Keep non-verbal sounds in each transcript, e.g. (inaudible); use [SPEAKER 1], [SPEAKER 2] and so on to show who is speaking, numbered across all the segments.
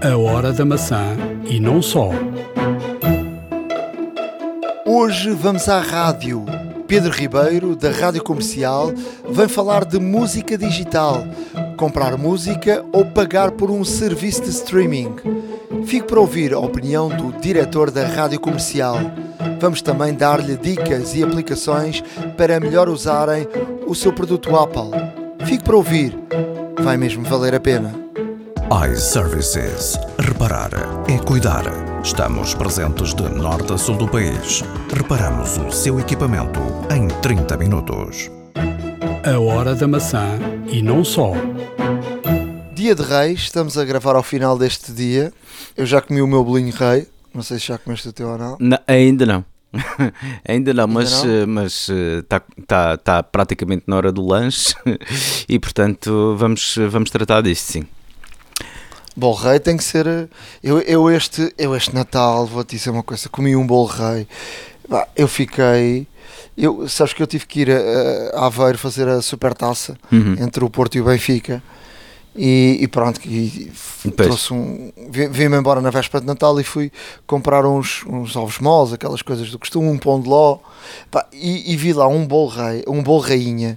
[SPEAKER 1] A hora da maçã e não só.
[SPEAKER 2] Hoje vamos à rádio. Pedro Ribeiro, da Rádio Comercial, vem falar de música digital. Comprar música ou pagar por um serviço de streaming. Fique para ouvir a opinião do diretor da Rádio Comercial. Vamos também dar-lhe dicas e aplicações para melhor usarem o seu produto Apple. Fique para ouvir. Vai mesmo valer a pena.
[SPEAKER 3] iServices. Reparar é cuidar. Estamos presentes de norte a sul do país. Reparamos o seu equipamento em 30 minutos.
[SPEAKER 1] A hora da maçã e não só.
[SPEAKER 2] Dia de Reis, estamos a gravar ao final deste dia. Eu já comi o meu bolinho rei. Não sei se já comeste o teu ou não.
[SPEAKER 4] Não, ainda não. (laughs) ainda não, mas
[SPEAKER 2] não?
[SPEAKER 4] eh, mas está tá, tá praticamente na hora do lanche (laughs) e portanto vamos, vamos tratar disto sim.
[SPEAKER 2] Bolo rei tem que ser. eh, Eu, eu, este, eu este Natal, vou-te dizer uma coisa, comi um bolo rei. Eu fiquei. Eu, sabes que eu tive que ir a, a Aveiro fazer a super taça
[SPEAKER 4] Uhum.
[SPEAKER 2] entre o Porto e o Benfica. E, e pronto, e trouxe um. vi- Vim-me embora na véspera de Natal e fui comprar uns, uns ovos moles, aquelas coisas do costume, um pão de ló. Pá, e, e vi lá um bolo rei, um bolo rainha.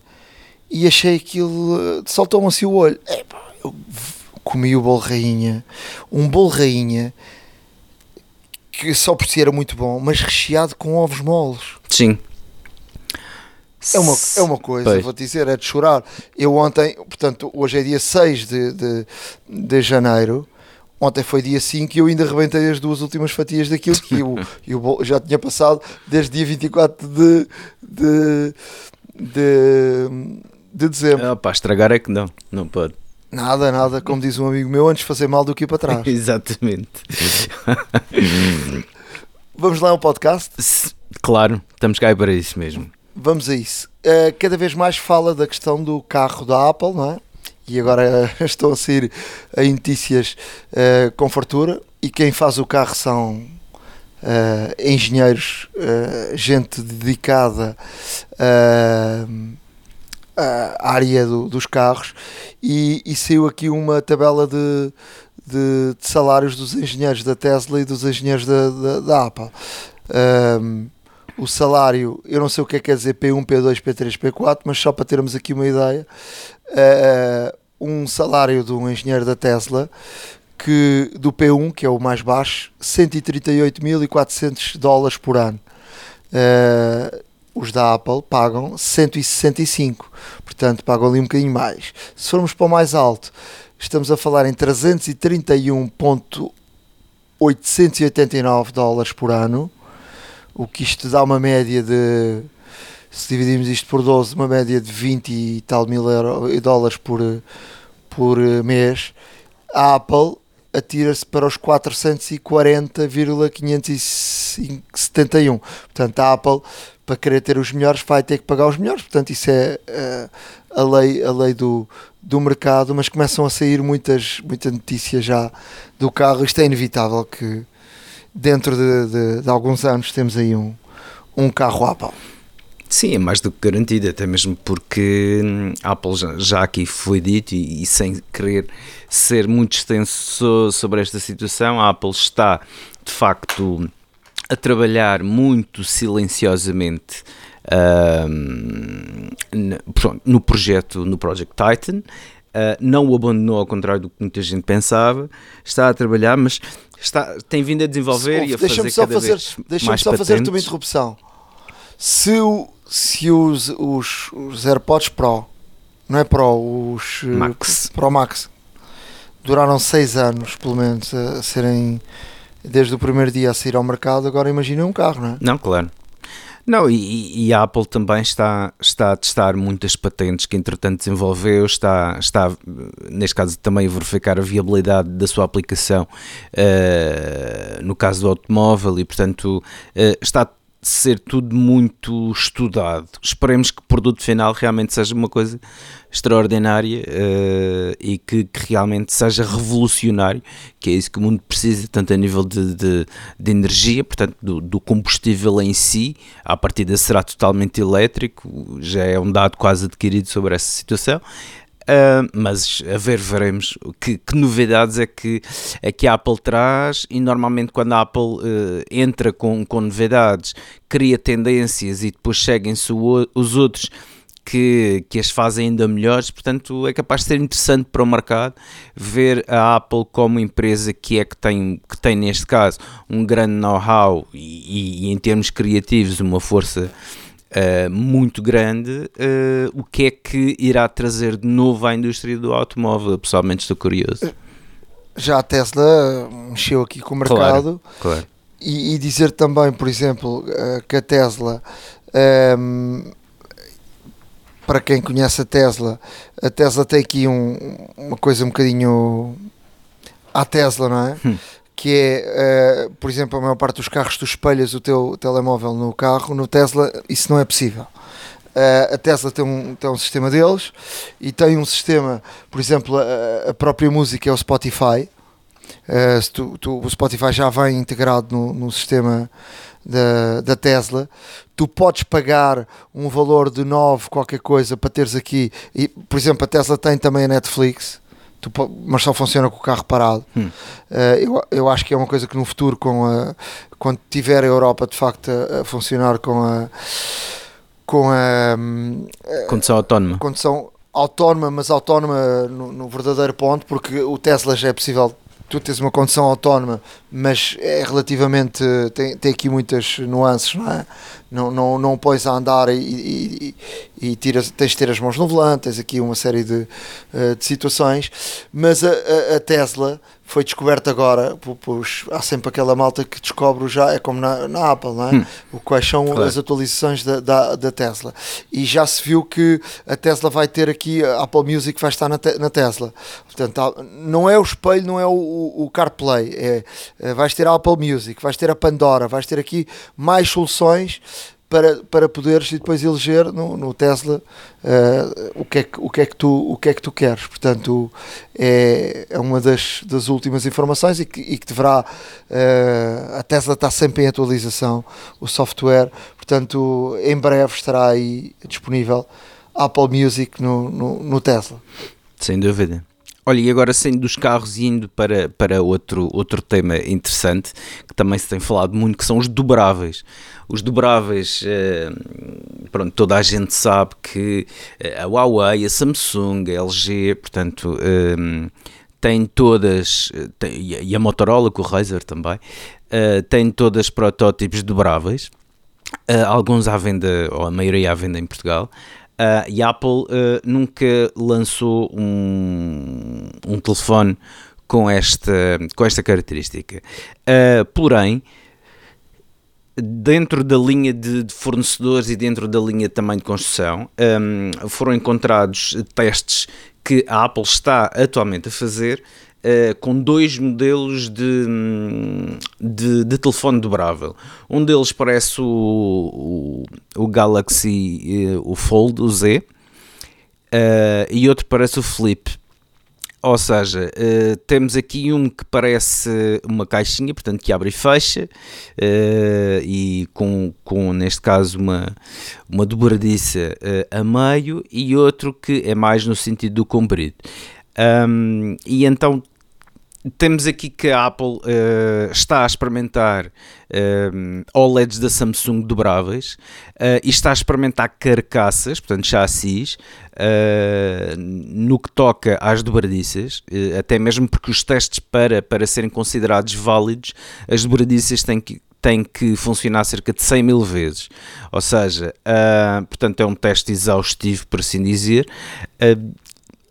[SPEAKER 2] E achei aquilo. eh, Saltou-me assim o olho. Epá, eu v- comi o bolo rainha. Um bolo rainha que só por si era muito bom, mas recheado com ovos moles.
[SPEAKER 4] Sim.
[SPEAKER 2] É uma, é uma coisa,
[SPEAKER 4] Pois.
[SPEAKER 2] vou dizer, é de chorar. Eu ontem, portanto, hoje é dia 6 de, de, de janeiro. Ontem foi dia 5 e eu ainda rebentei as duas últimas fatias daquilo que e o bolo já tinha passado desde dia 24 de, de, de, de dezembro.
[SPEAKER 4] Ah, pá, estragar é que não, não pode.
[SPEAKER 2] Nada, nada, como diz um amigo meu, antes fazer mal do que ir para trás. (laughs)
[SPEAKER 4] Exatamente. (laughs)
[SPEAKER 2] Vamos lá ao podcast?
[SPEAKER 4] Claro, estamos cá para isso mesmo.
[SPEAKER 2] Vamos a isso. Uh, cada vez mais fala da questão do carro da Apple, não é? E agora uh, (laughs) estão a sair aí notícias uh, com fartura. E quem faz o carro são uh, engenheiros, gente dedicada uh, à área do- dos carros. E, e saiu aqui uma tabela de, de- de salários dos engenheiros da Tesla e dos engenheiros da, da, da Apple. Um, o salário, eu não sei o que é que quer dizer P1, P2, P3, P4, mas só para termos aqui uma ideia, eh, um salário de um engenheiro da Tesla que do P1, que é o mais baixo, 138.400 dólares por ano. Eh, os da Apple pagam 165, portanto pagam ali um bocadinho mais. Se formos para o mais alto, estamos a falar em 331.889 dólares por ano o que isto dá uma média de se dividimos isto por 12, uma média de 20 e tal mil euro, dólares por, por eh, mês, a Apple atira-se para os 440,571. Portanto, a Apple, para querer ter os melhores, vai ter que pagar os melhores. Portanto, isso é eh, a lei, a lei do, do mercado, mas começam a sair muitas, muitas notícias já do carro. Isto é inevitável que dentro de, de- de alguns anos temos aí um, um carro Apple.
[SPEAKER 4] Sim, é mais do que garantido, até mesmo porque hum, a Apple já, já aqui foi dito e, e sem querer ser muito extenso so- sobre esta situação, a Apple está de facto a trabalhar muito silenciosamente hum, no projeto, no Project Titan. Uh, não o abandonou ao contrário do que muita gente pensava, está a trabalhar, mas está, tem vindo a desenvolver e a
[SPEAKER 2] Deixa-me
[SPEAKER 4] fazer cada
[SPEAKER 2] fazer,
[SPEAKER 4] vez mais
[SPEAKER 2] só fazer-te uma
[SPEAKER 4] patentes.
[SPEAKER 2] interrupção. Se, o, se os, os, os AirPods Pro, não é Pro, os eh,
[SPEAKER 4] Max.
[SPEAKER 2] Pro Max, duraram 6 anos, pelo menos, a serem desde o primeiro dia a sair ao mercado, agora imagina um carro, não é?
[SPEAKER 4] Não, claro. Não, e, e a Apple também está, está a testar muitas patentes que entretanto desenvolveu, está, está neste caso também a verificar a viabilidade da sua aplicação eh, no caso do automóvel e portanto eh, está ser tudo muito estudado. Esperemos que o produto final realmente seja uma coisa extraordinária eh, e que, que realmente seja revolucionário, que é isso que o mundo precisa, tanto a nível de, de, de energia, portanto, do, do combustível em si, a partida será totalmente elétrico, já é um dado quase adquirido sobre essa situação. Uh, mas a ver, veremos. Que, que, novidades é que, é que a Apple traz? E normalmente quando a Apple uh, entra com, com novidades, cria tendências e depois seguem-se os outros que, que as fazem ainda melhores, portanto é capaz de ser interessante para o mercado ver a Apple como empresa que é que tem, que tem neste caso um grande know-how e, e, em termos criativos uma força uh, muito grande, uh, o que é que irá trazer de novo à indústria do automóvel? Pessoalmente estou curioso.
[SPEAKER 2] Já a Tesla mexeu aqui com o mercado
[SPEAKER 4] claro, claro.
[SPEAKER 2] E, e, dizer também, por exemplo, uh, que a Tesla um, para quem conhece a Tesla, a Tesla tem aqui um, uma coisa um bocadinho à Tesla, não é? Hum. Que é, uh, por exemplo, a maior parte dos carros tu espelhas o teu telemóvel no carro, no Tesla isso não é possível. Uh, a Tesla tem um, tem um sistema deles e tem um sistema, por exemplo, a, a própria música é o Spotify. Uh, tu, tu, o Spotify já vem integrado no, no sistema da, da Tesla, tu podes pagar um valor de 9 qualquer coisa para teres aqui, e, por exemplo, a Tesla tem também a Netflix, tu, mas só funciona com o carro parado. Hum. Uh, eu, eu acho que é uma coisa que no futuro, com a, quando tiver a Europa de facto a, a funcionar com a com a,
[SPEAKER 4] a condução autónoma.
[SPEAKER 2] Condução autónoma, mas autónoma no, no verdadeiro ponto, porque o Tesla já é possível tu tens uma condução autónoma, mas é relativamente. tem, tem aqui muitas nuances, não é? Não, não, não pões a andar e, e, e tiras, tens de ter as mãos no volante, tens aqui uma série de, eh, de situações, mas a, a, a Tesla foi descoberto agora, pois há sempre aquela malta que descobre já, é como na, na Apple, não é? Hum. O, quais são claro. as atualizações da, da, da, Tesla. E já se viu que a Tesla vai ter aqui, a Apple Music vai estar na, te, na Tesla. Portanto, não é o espelho, não é o, o, o CarPlay, é, é, vais ter a Apple Music, vais ter a Pandora, vais ter aqui mais soluções para, para poderes e depois eleger no, no Tesla uh, o, que é que, o, que é que tu, o que é que tu queres. Portanto, é, é uma das, das últimas informações e que, e que deverá. Uh, a Tesla está sempre em atualização, o software, portanto, em breve estará aí disponível Apple Music no, no, no Tesla.
[SPEAKER 4] Sem dúvida. Olha, e agora saindo dos carros e indo para, para outro, outro tema interessante, que também se tem falado muito, que são os dobráveis. Os dobráveis, eh, pronto, toda a gente sabe que eh, a Huawei, a Samsung, a LG, portanto, eh, têm todas, e a Motorola com o Razer também, têm todas protótipos dobráveis. alguns à venda, ou a maioria à venda em Portugal. Uh, e a Apple uh, nunca lançou um, um telefone com esta, com esta característica. Uh, porém, dentro da linha de, de, fornecedores e dentro da linha também de construção, um, foram encontrados testes que a Apple está atualmente a fazer Uh, com dois modelos de, de, de, telefone dobrável. Um deles parece o, o, o Galaxy, uh, o Fold, o Z, uh, e outro parece o Flip. Ou seja, temos aqui um que parece uma caixinha, portanto que abre e fecha, e com, com, neste caso, uma, uma dobradiça a meio, e outro que é mais no sentido do comprido. Um, e então temos aqui que a Apple uh, está a experimentar uh, OLEDs da Samsung dobráveis uh, e está a experimentar carcaças, portanto chassis, no que toca às dobradiças, até mesmo porque os testes para, para serem considerados válidos, as dobradiças têm que tem que funcionar cerca de 100 mil vezes. Ou seja, uh, portanto, é um teste exaustivo, por assim dizer. Uh,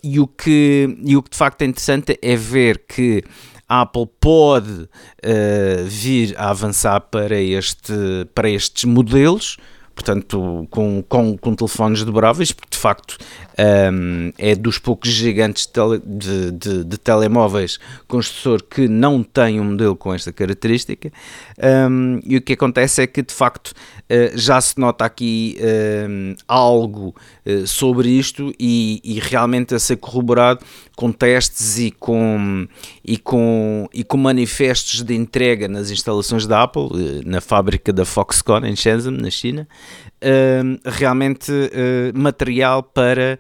[SPEAKER 4] e o, que, e o que de facto é interessante é ver que a Apple pode uh, vir a avançar para, este, para estes modelos, portanto, com, com, com telefones dobráveis, porque de facto um, é dos poucos gigantes de, tele, de, de, de, telemóveis construtor que não tem um modelo com esta característica. Um, e o que acontece é que de facto uh, já se nota aqui um, algo uh, sobre isto e, e, realmente a ser corroborado com testes e com, e, com, e com manifestos de entrega nas instalações da Apple, uh, na fábrica da Foxconn em Shenzhen, na China. realmente material para,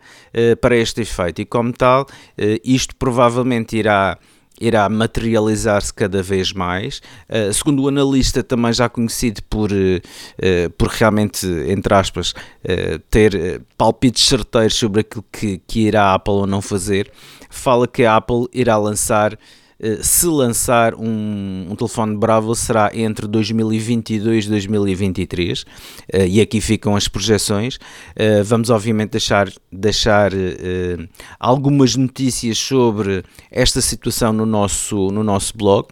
[SPEAKER 4] para este efeito. E como tal, isto provavelmente irá irá materializar-se cada vez mais. Uh, segundo o analista, também já conhecido por, uh, por realmente, entre aspas, uh, ter palpites certeiros sobre aquilo que, que irá a Apple ou não fazer, fala que a Apple irá lançar se lançar um, um, telefone Bravo será entre 2022 e 2023 uh, e aqui ficam as projeções. Uh, vamos obviamente deixar, deixar algumas notícias sobre esta situação no nosso, no nosso blog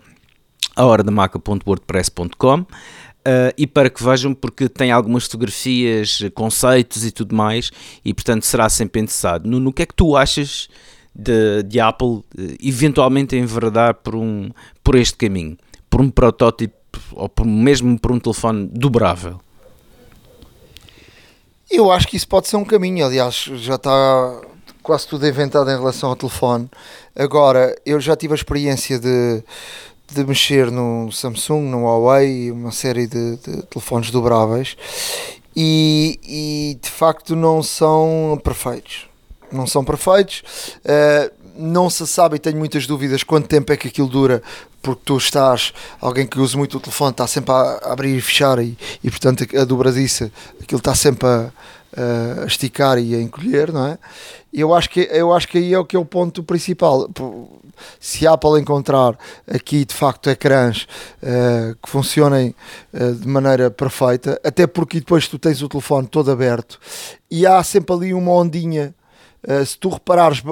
[SPEAKER 4] ahoradamaca.wordpress.com Uh, e para que vejam, porque tem algumas fotografias, conceitos e tudo mais, e portanto será sempre interessado. No, no que é que tu achas de, de Apple eh, eventualmente enveredar por, um, por este caminho, por um protótipo ou por, mesmo por um telefone dobrável?
[SPEAKER 2] Eu acho que isso pode ser um caminho, aliás, já está quase tudo inventado em relação ao telefone. Agora, eu já tive a experiência de, de mexer no Samsung, no Huawei, uma série de, de telefones dobráveis e, e de facto não são perfeitos não são perfeitos. Uh, não se sabe e tenho muitas dúvidas quanto tempo é que aquilo dura, porque tu estás, alguém que usa muito o telefone, está sempre a abrir e fechar, e, e portanto a dobradiça, aquilo está sempre a, a esticar e a encolher, não é? Eu acho, que, eu acho que aí é o que é o ponto principal. Se a Apple encontrar aqui de facto ecrãs uh, que funcionem uh, de maneira perfeita, até porque depois tu tens o telefone todo aberto e há sempre ali uma ondinha Uh, se tu reparares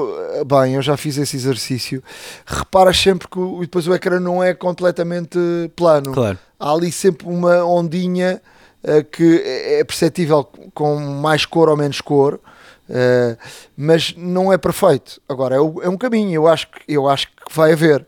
[SPEAKER 2] bem, eu já fiz esse exercício, reparas sempre que o, depois o ecrã não é completamente plano.
[SPEAKER 4] Claro.
[SPEAKER 2] Há ali sempre uma ondinha uh, que é perceptível com mais cor ou menos cor, uh, mas não é perfeito. Agora, é, é um caminho, eu acho, eu acho que vai haver.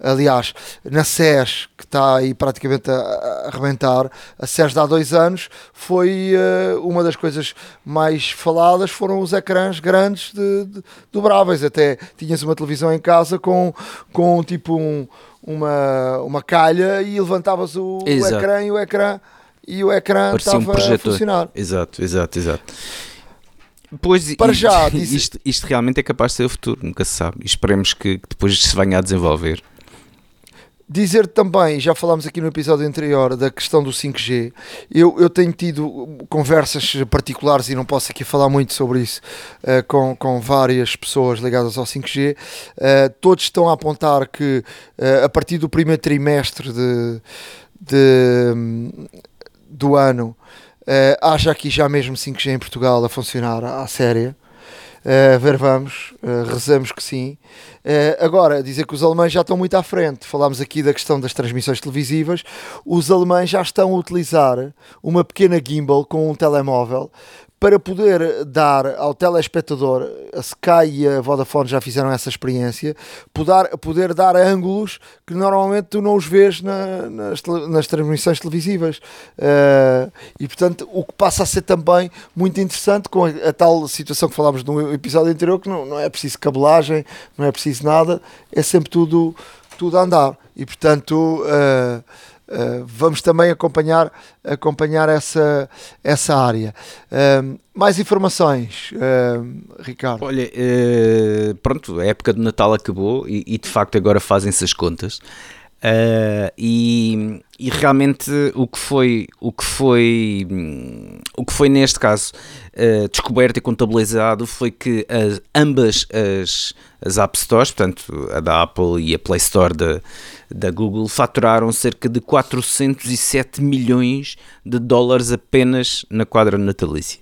[SPEAKER 2] Aliás, na SES, que está aí praticamente a, arrebentar, a SES de há dois anos foi uh, uma das coisas mais faladas, foram os ecrãs grandes de, de, dobráveis. Até tinhas uma televisão em casa com, com tipo um, uma, uma calha e levantavas o, o ecrã e o ecrã e o ecrã Parecia estava um a funcionar.
[SPEAKER 4] Exato, exato, exato. Pois,
[SPEAKER 2] Para já,
[SPEAKER 4] isto, isto, realmente é capaz de ser o futuro, nunca se sabe. E esperemos que depois se venha a desenvolver.
[SPEAKER 2] Dizer também, já falámos aqui no episódio anterior da questão do 5G, eu, eu tenho tido conversas particulares e não posso aqui falar muito sobre isso uh, com, com várias pessoas ligadas ao 5G. Uh, eh, todos estão a apontar que uh, a partir do primeiro trimestre de, de do ano haja aqui já mesmo 5G em Portugal a funcionar à séria. Uh, ver vamos, uh, rezamos que sim. Uh, agora, dizer que os alemães já estão muito à frente. Falámos aqui da questão das transmissões televisivas. Os alemães já estão a utilizar uma pequena gimbal com um telemóvel para poder dar ao telespectador, a Sky e a Vodafone já fizeram essa experiência, poder, poder dar ângulos que normalmente tu não os vês na, nas, nas, transmissões televisivas. Uh, e portanto, o que passa a ser também muito interessante com a, a, tal situação que falámos no episódio anterior, que não, não é preciso cabelagem, não é preciso nada, é sempre tudo, tudo a andar. E portanto. Uh, Uh, vamos também acompanhar, acompanhar essa, essa área. Uh, mais informações, uh, Ricardo?
[SPEAKER 4] Olha, eh, pronto, a época de Natal acabou e, e de facto agora fazem-se as contas. E, e realmente o que foi o que foi o que foi neste caso descoberto e contabilizado foi que as, ambas as, as App Stores, portanto a da Apple e a Play Store da, da Google faturaram cerca de 407 milhões de dólares apenas na quadra natalícia.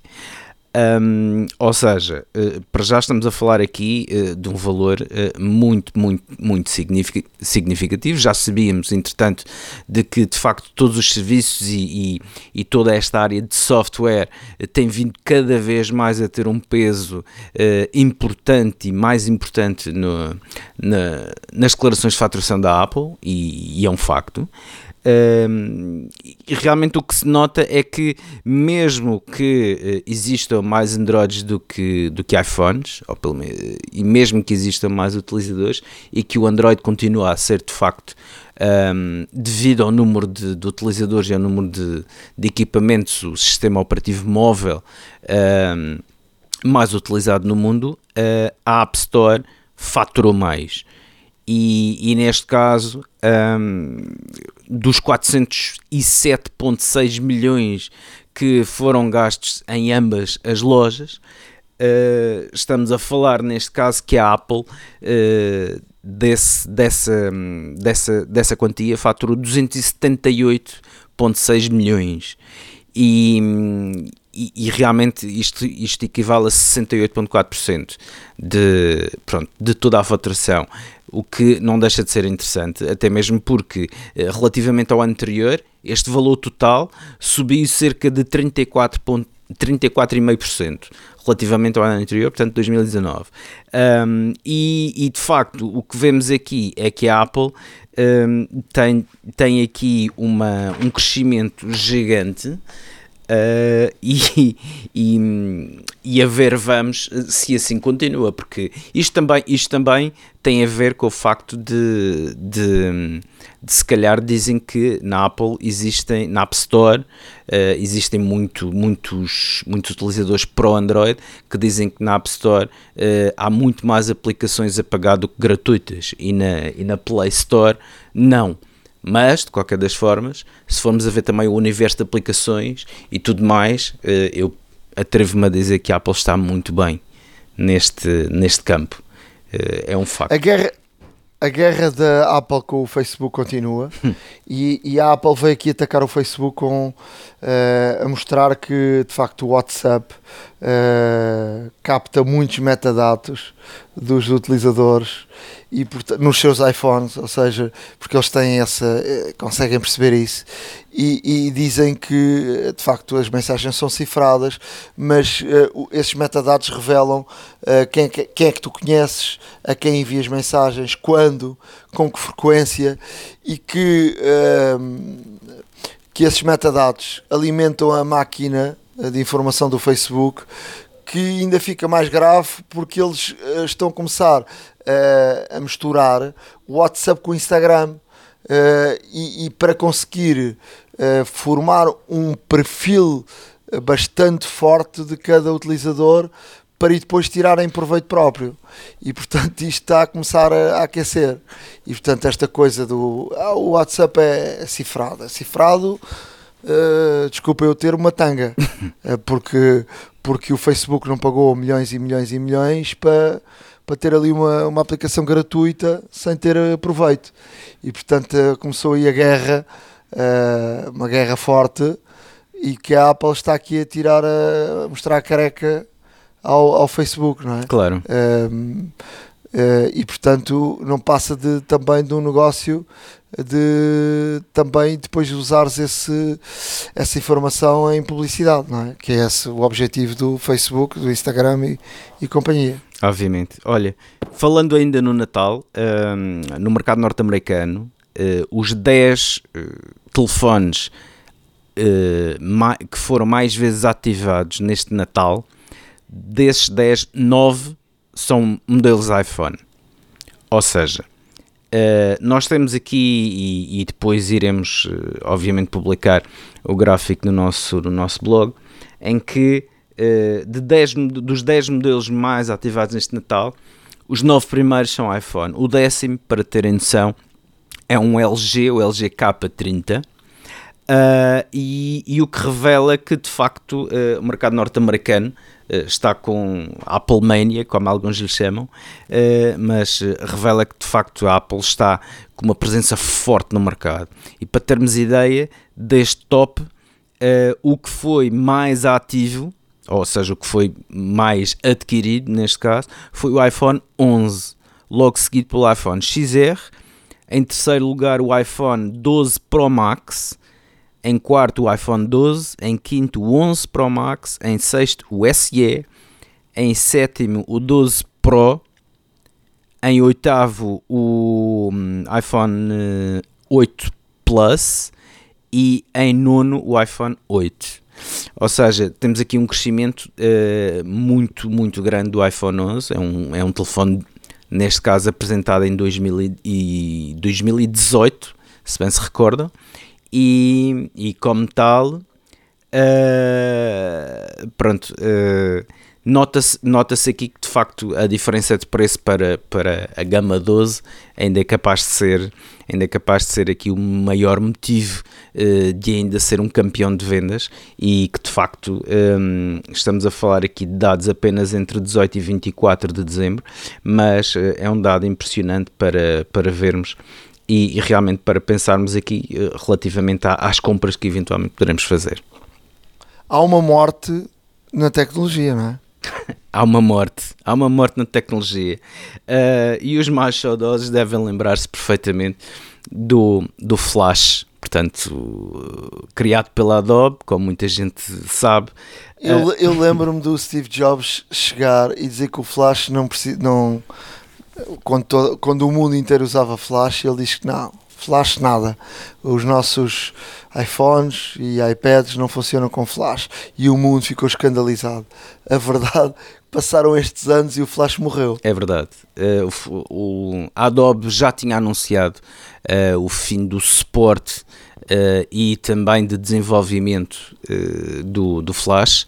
[SPEAKER 4] Um, ou seja, uh, para já estamos a falar aqui uh, de um valor uh, muito, muito, muito significativo. Já sabíamos, entretanto, de que de facto todos os serviços e, e, e toda esta área de software tem vindo cada vez mais a ter um peso importante e mais importante no, na, nas declarações de faturação da Apple, e, e é um facto. E realmente o que se nota é que, mesmo que uh, existam mais Androids do que, do que iPhones, ou pelo e mesmo que existam mais utilizadores, e que o Android continua a ser de facto, um, devido ao número de, de, utilizadores e ao número de, de equipamentos, o sistema operativo móvel um, mais utilizado no mundo, uh, a App Store faturou mais. E, e, neste caso, um, dos 407,6 milhões que foram gastos em ambas as lojas, uh, estamos a falar neste caso que a Apple uh, desse, dessa, dessa, dessa quantia faturou 278,6 milhões. E, e, e, realmente isto, isto equivale a 68,4% de, pronto, de toda a faturação o que não deixa de ser interessante, até mesmo porque, eh, relativamente ao anterior, este valor total subiu cerca de 34,5%. 34,5% relativamente ao ano anterior, portanto 2019. Um, e, e, de facto o que vemos aqui é que a Apple um, tem, tem aqui uma, um crescimento gigante Uh, (laughs) e, e, e, a ver vamos se assim continua, porque isto também, isto também tem a ver com o facto de, de, de se calhar dizem que na Apple existem, na App Store, uh, existem muito, muitos, muitos utilizadores pro Android que dizem que na App Store uh, há muito mais aplicações a pagar do que gratuitas e na, e na Play Store não. Mas, de qualquer das formas, se formos a ver também o universo de aplicações e tudo mais, eh, eu atrevo-me a dizer que a Apple está muito bem neste, neste campo. Eh, é um facto.
[SPEAKER 2] A guerra, a guerra da Apple com o Facebook continua hum. e, e, a Apple veio aqui atacar o Facebook com, uh, a mostrar que de facto o WhatsApp uh, capta muitos metadados dos utilizadores e nos seus iPhones, ou seja, porque eles têm essa, eh, conseguem perceber isso e, e dizem que de facto as mensagens são cifradas, mas uh, esses metadados revelam uh, quem, quem é que tu conheces, a quem envias mensagens, quando, com que frequência e que, uh, que esses metadados alimentam a máquina de informação do Facebook que ainda fica mais grave porque eles estão a começar a misturar o WhatsApp com o Instagram uh, e, e, para conseguir formar um perfil bastante forte de cada utilizador para depois tirarem proveito próprio. E portanto isto está a começar a, a aquecer. E portanto esta coisa do ah, o WhatsApp é, é cifrado. É cifrado, uh, desculpa eu ter uma tanga, (laughs) porque porque o Facebook não pagou milhões e milhões e milhões para, para ter ali uma, uma aplicação gratuita sem ter eh, proveito. E portanto eh, começou aí a guerra, uh, uma guerra forte, e que a Apple está aqui a tirar, a, mostrar a careca ao, ao Facebook, não é?
[SPEAKER 4] Claro.
[SPEAKER 2] Uh, uh, e portanto não passa de, também de um negócio de também depois usares esse, essa informação em publicidade, não é? Que é esse o objetivo do Facebook, do Instagram e, e companhia.
[SPEAKER 4] Obviamente. Olha, falando ainda no Natal, um, no mercado norte-americano, uh, os 10 uh, eh, telefones uh, que foram mais vezes ativados neste Natal, desses 10, 9 são modelos iPhone. Ou seja, nós temos aqui, e, e depois iremos, obviamente, publicar o gráfico no nosso, no nosso blog, em que de 10, dos 10 modelos mais ativados neste Natal, os 9 primeiros são iPhone. O décimo, para terem noção, é um LG, o LG K30. E, e, o que revela que de facto o mercado norte-americano eh, está com Apple Mania, como alguns lhe chamam, eh, mas revela que de facto a Apple está com uma presença forte no mercado. E para termos ideia deste top, o que foi mais ativo, ou seja, o que foi mais adquirido neste caso, foi o iPhone 11, logo seguido pelo iPhone XR. Em terceiro lugar, o iPhone 12 Pro Max. Em quarto o iPhone 12, em quinto o 11 Pro Max, em sexto o SE, em sétimo o 12 Pro, em oitavo o hum, iPhone 8 eh, Plus, e em nono o iPhone 8. Ou seja, temos aqui um crescimento uh, muito, muito grande do iPhone 11. É um, é um telefone, neste caso, apresentado em 2000 e 2018, se bem se recordam. E, e como tal, uh, pronto, uh, nota-se nota aqui que de facto a diferença de preço para, para a gama 12 ainda é capaz de ser ainda é capaz de ser aqui o maior motivo uh, de ainda ser um campeão de vendas e que de facto um, estamos a falar aqui de dados apenas entre 18 e 24 de dezembro, mas uh, é um dado impressionante para, para vermos e, e realmente para pensarmos aqui uh, relativamente às compras que eventualmente poderemos fazer.
[SPEAKER 2] Há uma morte na tecnologia, não é?
[SPEAKER 4] Há uma morte, há uma morte na tecnologia. Uh, e os mais saudosos devem lembrar-se perfeitamente do, do Flash, portanto, criado pela Adobe, como muita gente sabe.
[SPEAKER 2] Eu, uh, eu lembro-me do Steve Jobs chegar e dizer que o Flash não precisa. Não, quando, todo, quando o mundo inteiro usava Flash, ele diz que não, Flash nada. Os nossos iPhones e iPads não funcionam com Flash e o mundo ficou escandalizado. A verdade, (laughs) passaram estes anos e o Flash morreu.
[SPEAKER 4] É verdade. Uh, o, o, a Adobe já tinha anunciado uh, o fim do suporte uh, e também de desenvolvimento do, do Flash.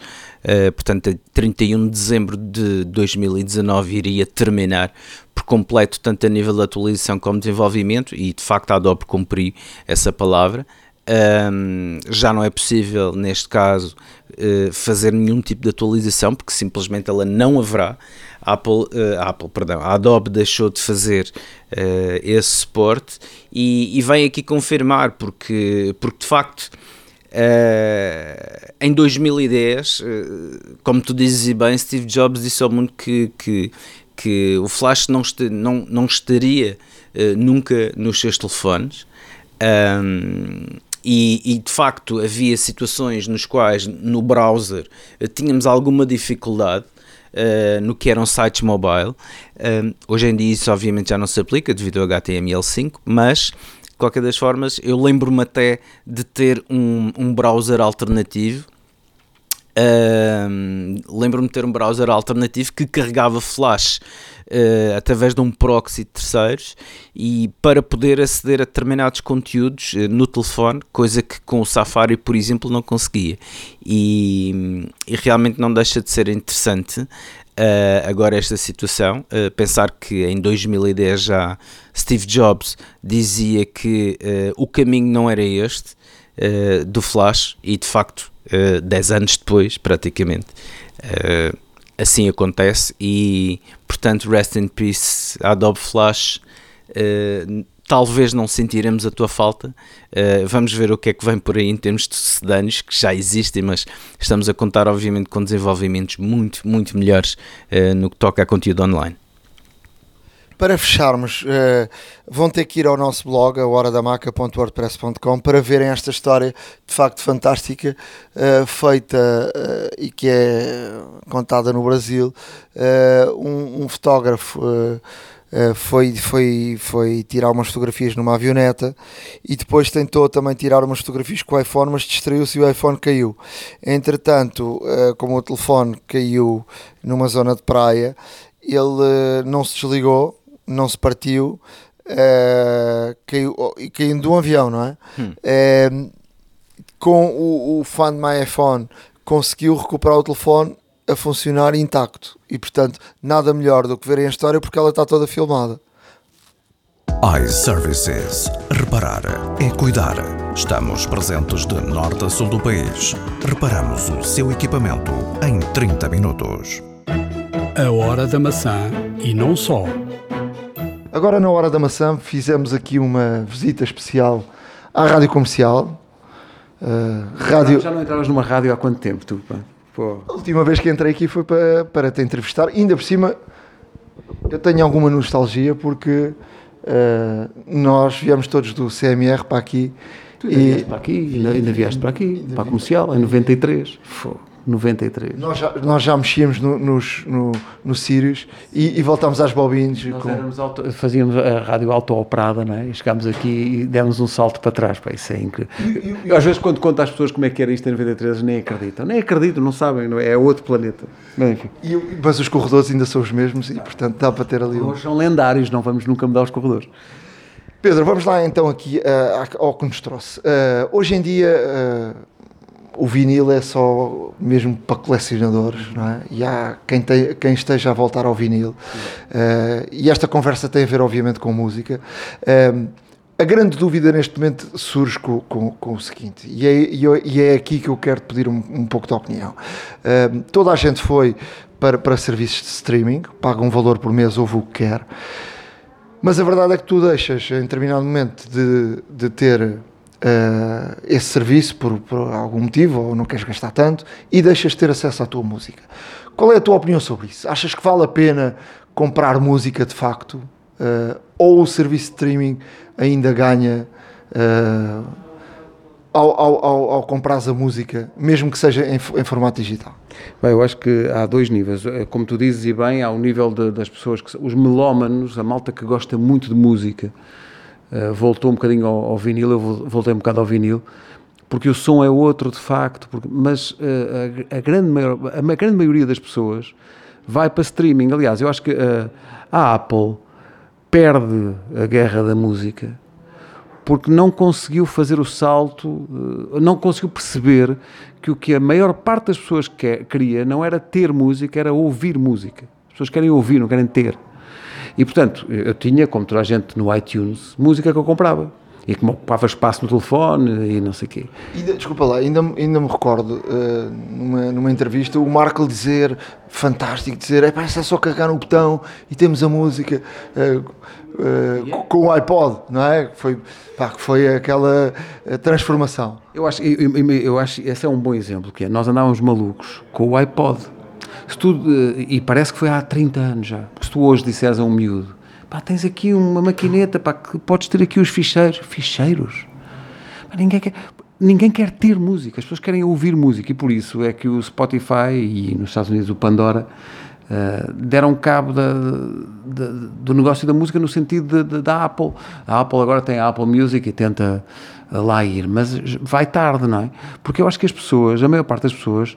[SPEAKER 4] Portanto, a 31 de dezembro de 2019 iria terminar por completo, tanto a nível de atualização como desenvolvimento, e de facto a Adobe cumpriu essa palavra. Um, já não é possível, neste caso, uh, fazer nenhum tipo de atualização, porque simplesmente ela não haverá. A Apple, uh, Apple perdão, a Adobe deixou de fazer uh, esse suporte e, e, vem aqui confirmar, porque, porque de facto. Em 2010, como tu dizes bem, Steve Jobs disse ao mundo que, que, que o Flash não, este, não, não estaria nunca nos seus telefones. Um, e, e, de facto havia situações nos quais no browser eh, tínhamos alguma dificuldade uh, no que eram sites mobile. Uh, hoje em dia isso obviamente já não se aplica devido ao HTML5, mas qualquer das formas eu lembro-me até de ter um, um browser alternativo Uh, Lembro-me de ter um browser alternativo que carregava flash uh, através de um proxy de terceiros e para poder aceder a determinados conteúdos uh, no telefone, coisa que com o Safari, por exemplo, não conseguia. E, e realmente não deixa de ser interessante Uh, agora esta situação. Uh, pensar que em 2010 já Steve Jobs dizia que uh, o caminho não era este do Flash e de facto 10 anos depois, praticamente, assim acontece e portanto rest in peace Adobe Flash talvez não sentiremos a tua falta uh, vamos ver o que é que vem por aí em termos de sedanos que já existem mas estamos a contar obviamente com desenvolvimentos muito muito melhores uh, no que toca a conteúdo online
[SPEAKER 2] para fecharmos, uh, vão ter que ir ao nosso blog, a horadamaca.wordpress.com, para verem esta história de facto fantástica, feita e que é contada no Brasil. Um, um, fotógrafo. Foi, foi, foi tirar umas fotografias numa avioneta e depois tentou também tirar umas fotografias com o iPhone, mas distraiu-se e o iPhone caiu. Entretanto, como o telefone caiu numa zona de praia, ele não se desligou não se partiu, uh, caiu, e caiu de um avião, não é? Hum. Uh, com o, o Find My iPhone conseguiu recuperar o telefone a funcionar intacto e portanto nada melhor do que verem a história porque ela está toda filmada.
[SPEAKER 3] iServices. Reparar é cuidar. Estamos presentes de norte a sul do país. Reparamos o seu equipamento em 30 minutos.
[SPEAKER 1] A hora da maçã e não só.
[SPEAKER 2] Agora, na hora da maçã, fizemos aqui uma visita especial à rádio comercial.
[SPEAKER 5] Uh, rádio... Já não entravas numa rádio há quanto tempo, tu?
[SPEAKER 2] Pô. A última vez que entrei aqui foi para, para te entrevistar. Ainda por cima, eu tenho alguma nostalgia porque uh, nós viemos todos do CMR para aqui.
[SPEAKER 5] Tu ainda e... vieste para aqui, ainda, ainda vieste para aqui, ainda para a comercial, em 93. Pô, 93.
[SPEAKER 2] Nós já, nós já mexíamos no, nos, no, no Sirius e, e voltámos às bobinas.
[SPEAKER 5] Nós
[SPEAKER 2] com-
[SPEAKER 5] auto- fazíamos a rádio auto-operada, não é? E chegámos aqui e demos um salto para trás. Pá, isso é incrível. Eu, às vezes, quando conto às pessoas como é que era isto em 93, eles nem acreditam. Nem acreditam, não sabem, não é? É outro planeta. Mas, enfim.
[SPEAKER 2] E, mas os corredores ainda são os mesmos e, portanto, dá para ter ali um.
[SPEAKER 5] Hoje são lendários, não vamos nunca mudar os corredores.
[SPEAKER 2] Pedro, vamos lá então aqui ah, ao que nos trouxe. Ah, hoje em dia ah, o vinil é só mesmo para colecionadores, não é? E há quem, tem- quem esteja a voltar ao vinil. Ah, e esta conversa tem a ver, obviamente, com música. Ah, a grande dúvida neste momento surge com, com- com o seguinte, e é, e é aqui que eu quero pedir um, um pouco de opinião. Ah, toda a gente foi para, para serviços de streaming, paga um valor por mês, ouve o que quer. Mas a verdade é que tu deixas, em determinado momento, de, de ter eh, esse serviço por, por algum motivo, ou não queres gastar tanto, e deixas de ter acesso à tua música. Qual é a tua opinião sobre isso? Achas que vale a pena comprar música de facto? Eh, ou o serviço de streaming ainda ganha eh, ao, ao, ao, ao comprares a música, mesmo que seja em, em formato digital?
[SPEAKER 5] Bem, eu acho que há dois níveis. Como tu dizes, e bem, há o nível de- das pessoas, que, os melómanos, a malta que gosta muito de música, eh, voltou um bocadinho ao, ao vinil, eu vol- voltei um bocado ao vinil, porque o som é outro, de facto, porque- mas eh, a, a grande maior, a grande maioria das pessoas vai para streaming. Aliás, eu acho que eh, a Apple perde a guerra da música porque não conseguiu fazer o salto, não conseguiu perceber que o que a maior parte das pessoas quer, queria não era ter música, era ouvir música. As pessoas querem ouvir, não querem ter. E portanto, eu tinha, como toda a gente no iTunes, música que eu comprava. E que me ocupava espaço no telefone e não sei o quê.
[SPEAKER 2] Ainda- desculpa lá, ainda, me- ainda me recordo eh, numa, numa entrevista o Marco dizer, fantástico, dizer, é pá, é só carregar no botão e temos a música eh, eh, com o iPod, não é? Foi, pá, foi aquela transformação.
[SPEAKER 5] Eu acho, eu, eu, eu acho esse é um bom exemplo, que é, nós andávamos malucos com o iPod. Se tu, eh, e parece que foi há 30 anos já. Porque se tu hoje disseres a um miúdo, pá, tens aqui uma maquineta, pá, que podes ter aqui os ficheiros. Ficheiros? Pá, ninguém, quer, ninguém quer ter música, as pessoas querem ouvir música. E por isso é que o Spotify e nos Estados Unidos o Pandora eh, deram cabo da- da- do negócio da música no sentido de- de- da Apple. A Apple agora tem a Apple Music e tenta eh, lá ir, mas vai tarde, não é? Porque eu acho que as pessoas, a maior parte das pessoas,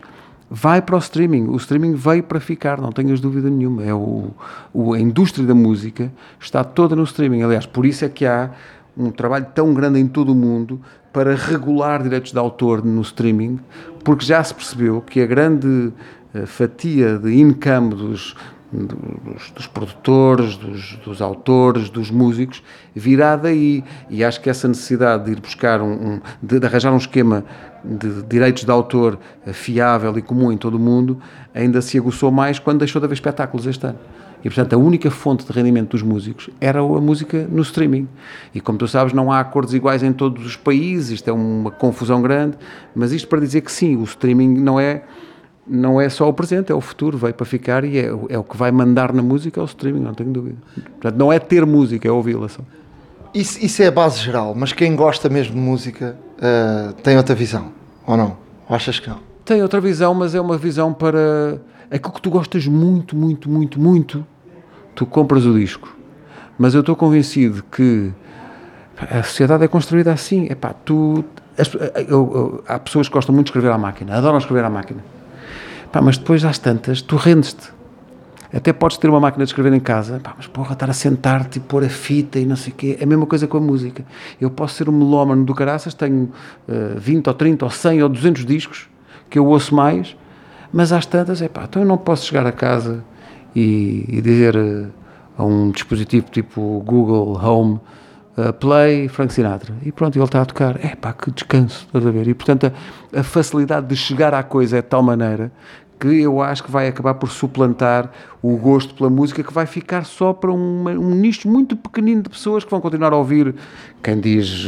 [SPEAKER 5] vai para o streaming. O streaming veio para ficar, não tenhas dúvida nenhuma. É o, o- a indústria da música está toda no streaming. Aliás, por isso é que há um trabalho tão grande em todo o mundo para regular direitos de autor no streaming, porque já se percebeu que a grande eh, fatia de income dos, dos, dos produtores, dos, dos autores, dos músicos, virá daí. E acho que essa necessidade de ir buscar um, um- de, de arranjar um esquema de direitos de autor fiável e comum em todo o mundo, ainda se aguçou mais quando deixou de haver espetáculos este ano. E, portanto, a única fonte de rendimento dos músicos era a música no streaming. E, como tu sabes, não há acordos iguais em todos os países, isto é uma confusão grande, mas isto para dizer que sim, o streaming não é, não é só o presente, é o futuro, veio para ficar e é, o- é o que vai mandar na música, é o streaming, não tenho dúvida. Portanto, não é ter música, é ouvi-la só.
[SPEAKER 2] Isso, isso é a base geral, mas quem gosta mesmo de música eh, tem outra visão, ou não? Ou achas que não?
[SPEAKER 5] Tem outra visão, mas é uma visão para aquilo que tu gostas muito, muito, muito, muito. Tu compras o disco. Mas eu estou convencido que a sociedade é construída assim. Epá, tu, as- eu- eu- há pessoas que gostam muito de escrever à máquina, adoram escrever à máquina. Pá, mas depois, às tantas, tu rendes-te. Até podes ter uma máquina de escrever em casa, pá, mas porra, estar a sentar-te e pôr a fita e não sei o quê, é a mesma coisa com a música. Eu posso ser um melómano do caraças, tenho eh, 20 ou 30 ou 100 ou 200 discos que eu ouço mais, mas às tantas, é pá, então eu não posso chegar a casa e, e dizer eh, a um dispositivo tipo Google Home eh, Play Frank Sinatra e pronto, ele está a tocar. É pá, que descanso, estás a ver? E portanto a, a facilidade de chegar à coisa é de tal maneira que eu acho que vai acabar por suplantar o gosto pela música que vai ficar só para uma- um nicho muito pequenino de pessoas que vão continuar a ouvir. Quem diz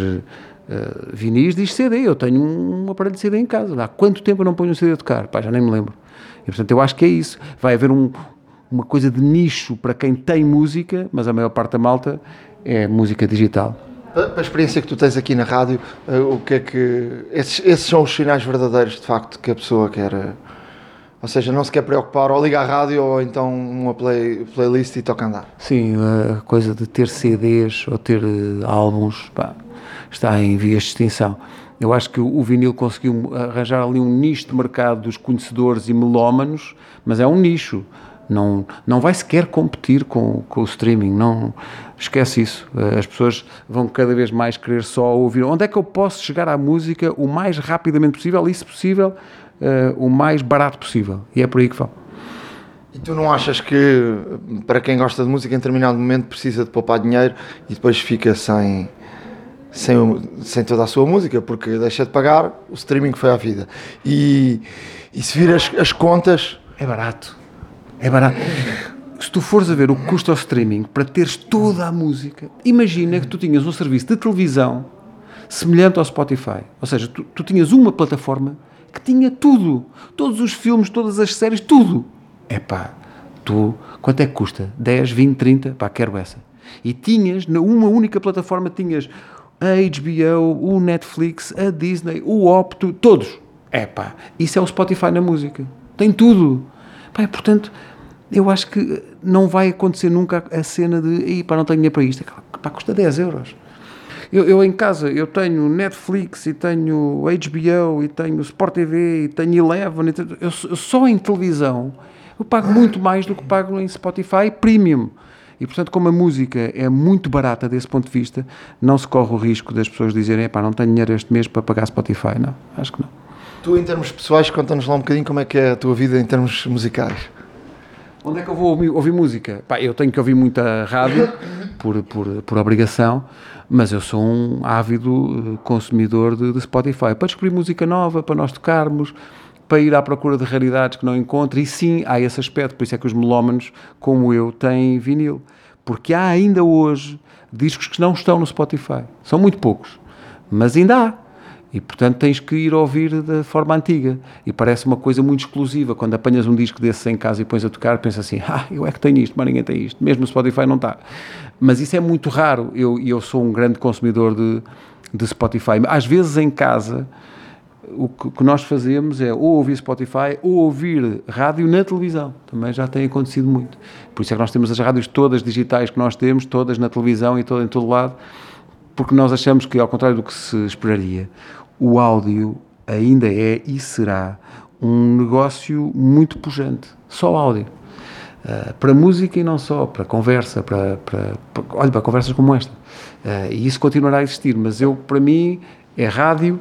[SPEAKER 5] eh, vinis diz CD, eu tenho um aparelho de CD em casa. Há quanto tempo eu não ponho um CD a tocar? Pá, já nem me lembro. E portanto eu acho que é isso. Vai haver um- uma coisa de nicho para quem tem música mas a maior parte da malta é música digital.
[SPEAKER 2] Para a experiência que tu tens aqui na rádio, eh, o que é que. Esses, esses são os sinais verdadeiros, de facto, que a pessoa quer, eh, Ou seja, não se quer preocupar, ou liga a rádio ou então uma play, playlist e toca andar.
[SPEAKER 5] Sim, a coisa de ter CDs ou ter uh, álbuns pá, está em vias de extinção. Eu acho que o vinil conseguiu arranjar ali um nicho de mercado dos conhecedores e melómanos, mas é um nicho. Não, não vai sequer competir com, com o streaming, não esquece isso. Eh, as pessoas vão cada vez mais querer só ouvir. Onde é que eu posso chegar à música o mais rapidamente possível e, se possível, o mais barato possível? E é por aí que vão.
[SPEAKER 2] E tu não achas que, para quem gosta de música, em determinado momento precisa de poupar dinheiro e depois fica sem sem, sem toda a sua música, porque deixa de pagar, o streaming foi à vida. E, e se vir as, as contas.
[SPEAKER 5] É barato. É barato. Se tu fores a ver o que custa o streaming para teres toda a música, imagina que tu tinhas um serviço de televisão semelhante ao Spotify. Ou seja, tu, tu tinhas uma plataforma que tinha tudo. Todos os filmes, todas as séries, tudo. É tu, quanto é que custa? 10, 20, 30? Pá, quero essa. E tinhas, numa única plataforma, tinhas a HBO, o Netflix, a Disney, o Opto, todos. É isso é o Spotify na música. Tem tudo. Pá, portanto, eu acho que não vai acontecer nunca a cena de pá, não tenho dinheiro para isto. Pá, custa 10 euros. Eu, eu, em casa, eu tenho Netflix e tenho HBO e tenho Sport TV e tenho Eleven. Eu, eu só em televisão eu pago muito mais do que pago em Spotify Premium. E, portanto, como a música é muito barata desse ponto de vista, não se corre o risco das pessoas dizerem, pá, não tenho dinheiro este mês para pagar Spotify. Não, acho que não.
[SPEAKER 2] Tu, em termos pessoais, conta-nos lá um bocadinho como é que é a tua vida em termos musicais.
[SPEAKER 5] Onde é que eu vou ouvir, ouvir música? Pá, eu tenho que ouvir muita rádio, (laughs) por, por, por obrigação, mas eu sou um ávido eh, consumidor de, de Spotify. Para descobrir música nova, para nós tocarmos, para ir à procura de raridades que não encontro, e sim, há esse aspecto, por isso é que os melómanos, como eu, têm vinil. Porque há ainda hoje discos que não estão no Spotify. São muito poucos, mas ainda há. E portanto tens que ir ouvir da forma antiga. E parece uma coisa muito exclusiva. Quando apanhas um disco desse em casa e pões a tocar, pensa assim: (laughs) ah, eu é que tenho isto, mas ninguém tem isto. Mesmo no Spotify não está. Mas isso é muito raro. E eu, eu sou um grande consumidor de, de Spotify. Às vezes em casa o que nós fazemos é ou ouvir Spotify ou ouvir rádio na televisão. Também já tem acontecido muito. Por isso é que nós temos as rádios todas digitais que nós temos, todas na televisão e todo, em todo lado, porque nós achamos que, ao contrário do que se esperaria, o áudio ainda é e será um negócio muito pujante. Só áudio. Uh, para música e não só, para conversa, para, para, para, olha, para conversas como esta. Uh, e isso continuará a existir, mas eu, para mim, é rádio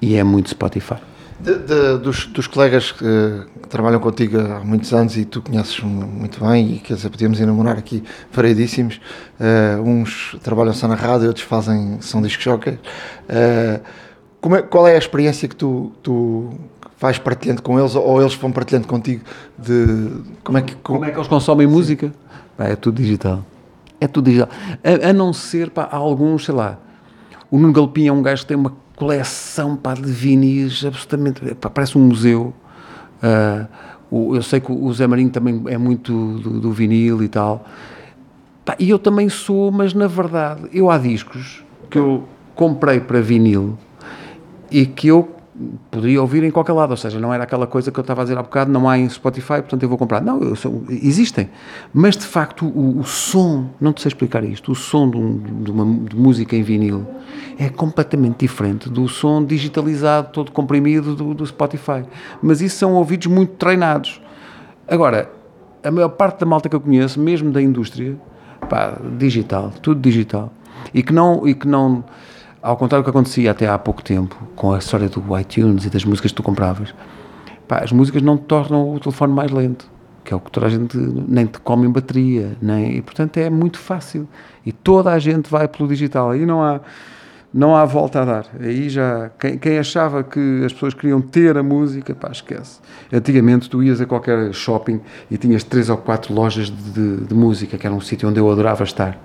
[SPEAKER 5] e é muito Spotify.
[SPEAKER 2] De, de, dos, dos, colegas que, que, trabalham contigo há muitos anos e tu conheces muito bem, e quer dizer, podíamos enumerar aqui variedíssimos, uh, uns trabalham só na rádio, outros fazem, são disc jockeys. Uh, é, qual é a experiência que tu, tu vais partilhando com eles ou eles vão partilhando contigo de como é que,
[SPEAKER 5] como, como é que eles consomem música? é tudo digital. É tudo digital. A, a não ser, pá, alguns, sei lá, o Nuno Galpim é um gajo que tem uma coleção pá, de vinis absolutamente. Pá, parece um museu. Uh, o, eu sei que o Zé Marinho também é muito do, do vinil e tal. Pá, e eu também sou, mas na verdade, eu há discos que eu comprei para vinil e que eu poderia ouvir em qualquer lado, ou seja, não era aquela coisa que eu estava a dizer há bocado, não há em Spotify, portanto eu vou comprar. Não, sou, existem, mas de facto o, o, som, não te sei explicar isto, o som de, um, de uma de música em vinil é completamente diferente do som digitalizado, todo comprimido do, do Spotify. Mas isso são ouvidos muito treinados. Agora, a maior parte da malta que eu conheço, mesmo da indústria, pá, digital, tudo digital, e que não, e que não ao contrário do que acontecia até há pouco tempo, com a história do iTunes e das músicas que tu compravas, pá, as músicas não tornam o telefone mais lento, que é o que toda a gente nem te come em bateria, nem, e portanto é muito fácil. E toda a gente vai pelo digital, aí não há, não há volta a dar. Aí já, quem, quem achava que as pessoas queriam ter a música, pá, esquece. Antigamente tu ias a qualquer shopping e tinhas três ou quatro lojas de, de música, que era um sítio onde eu adorava estar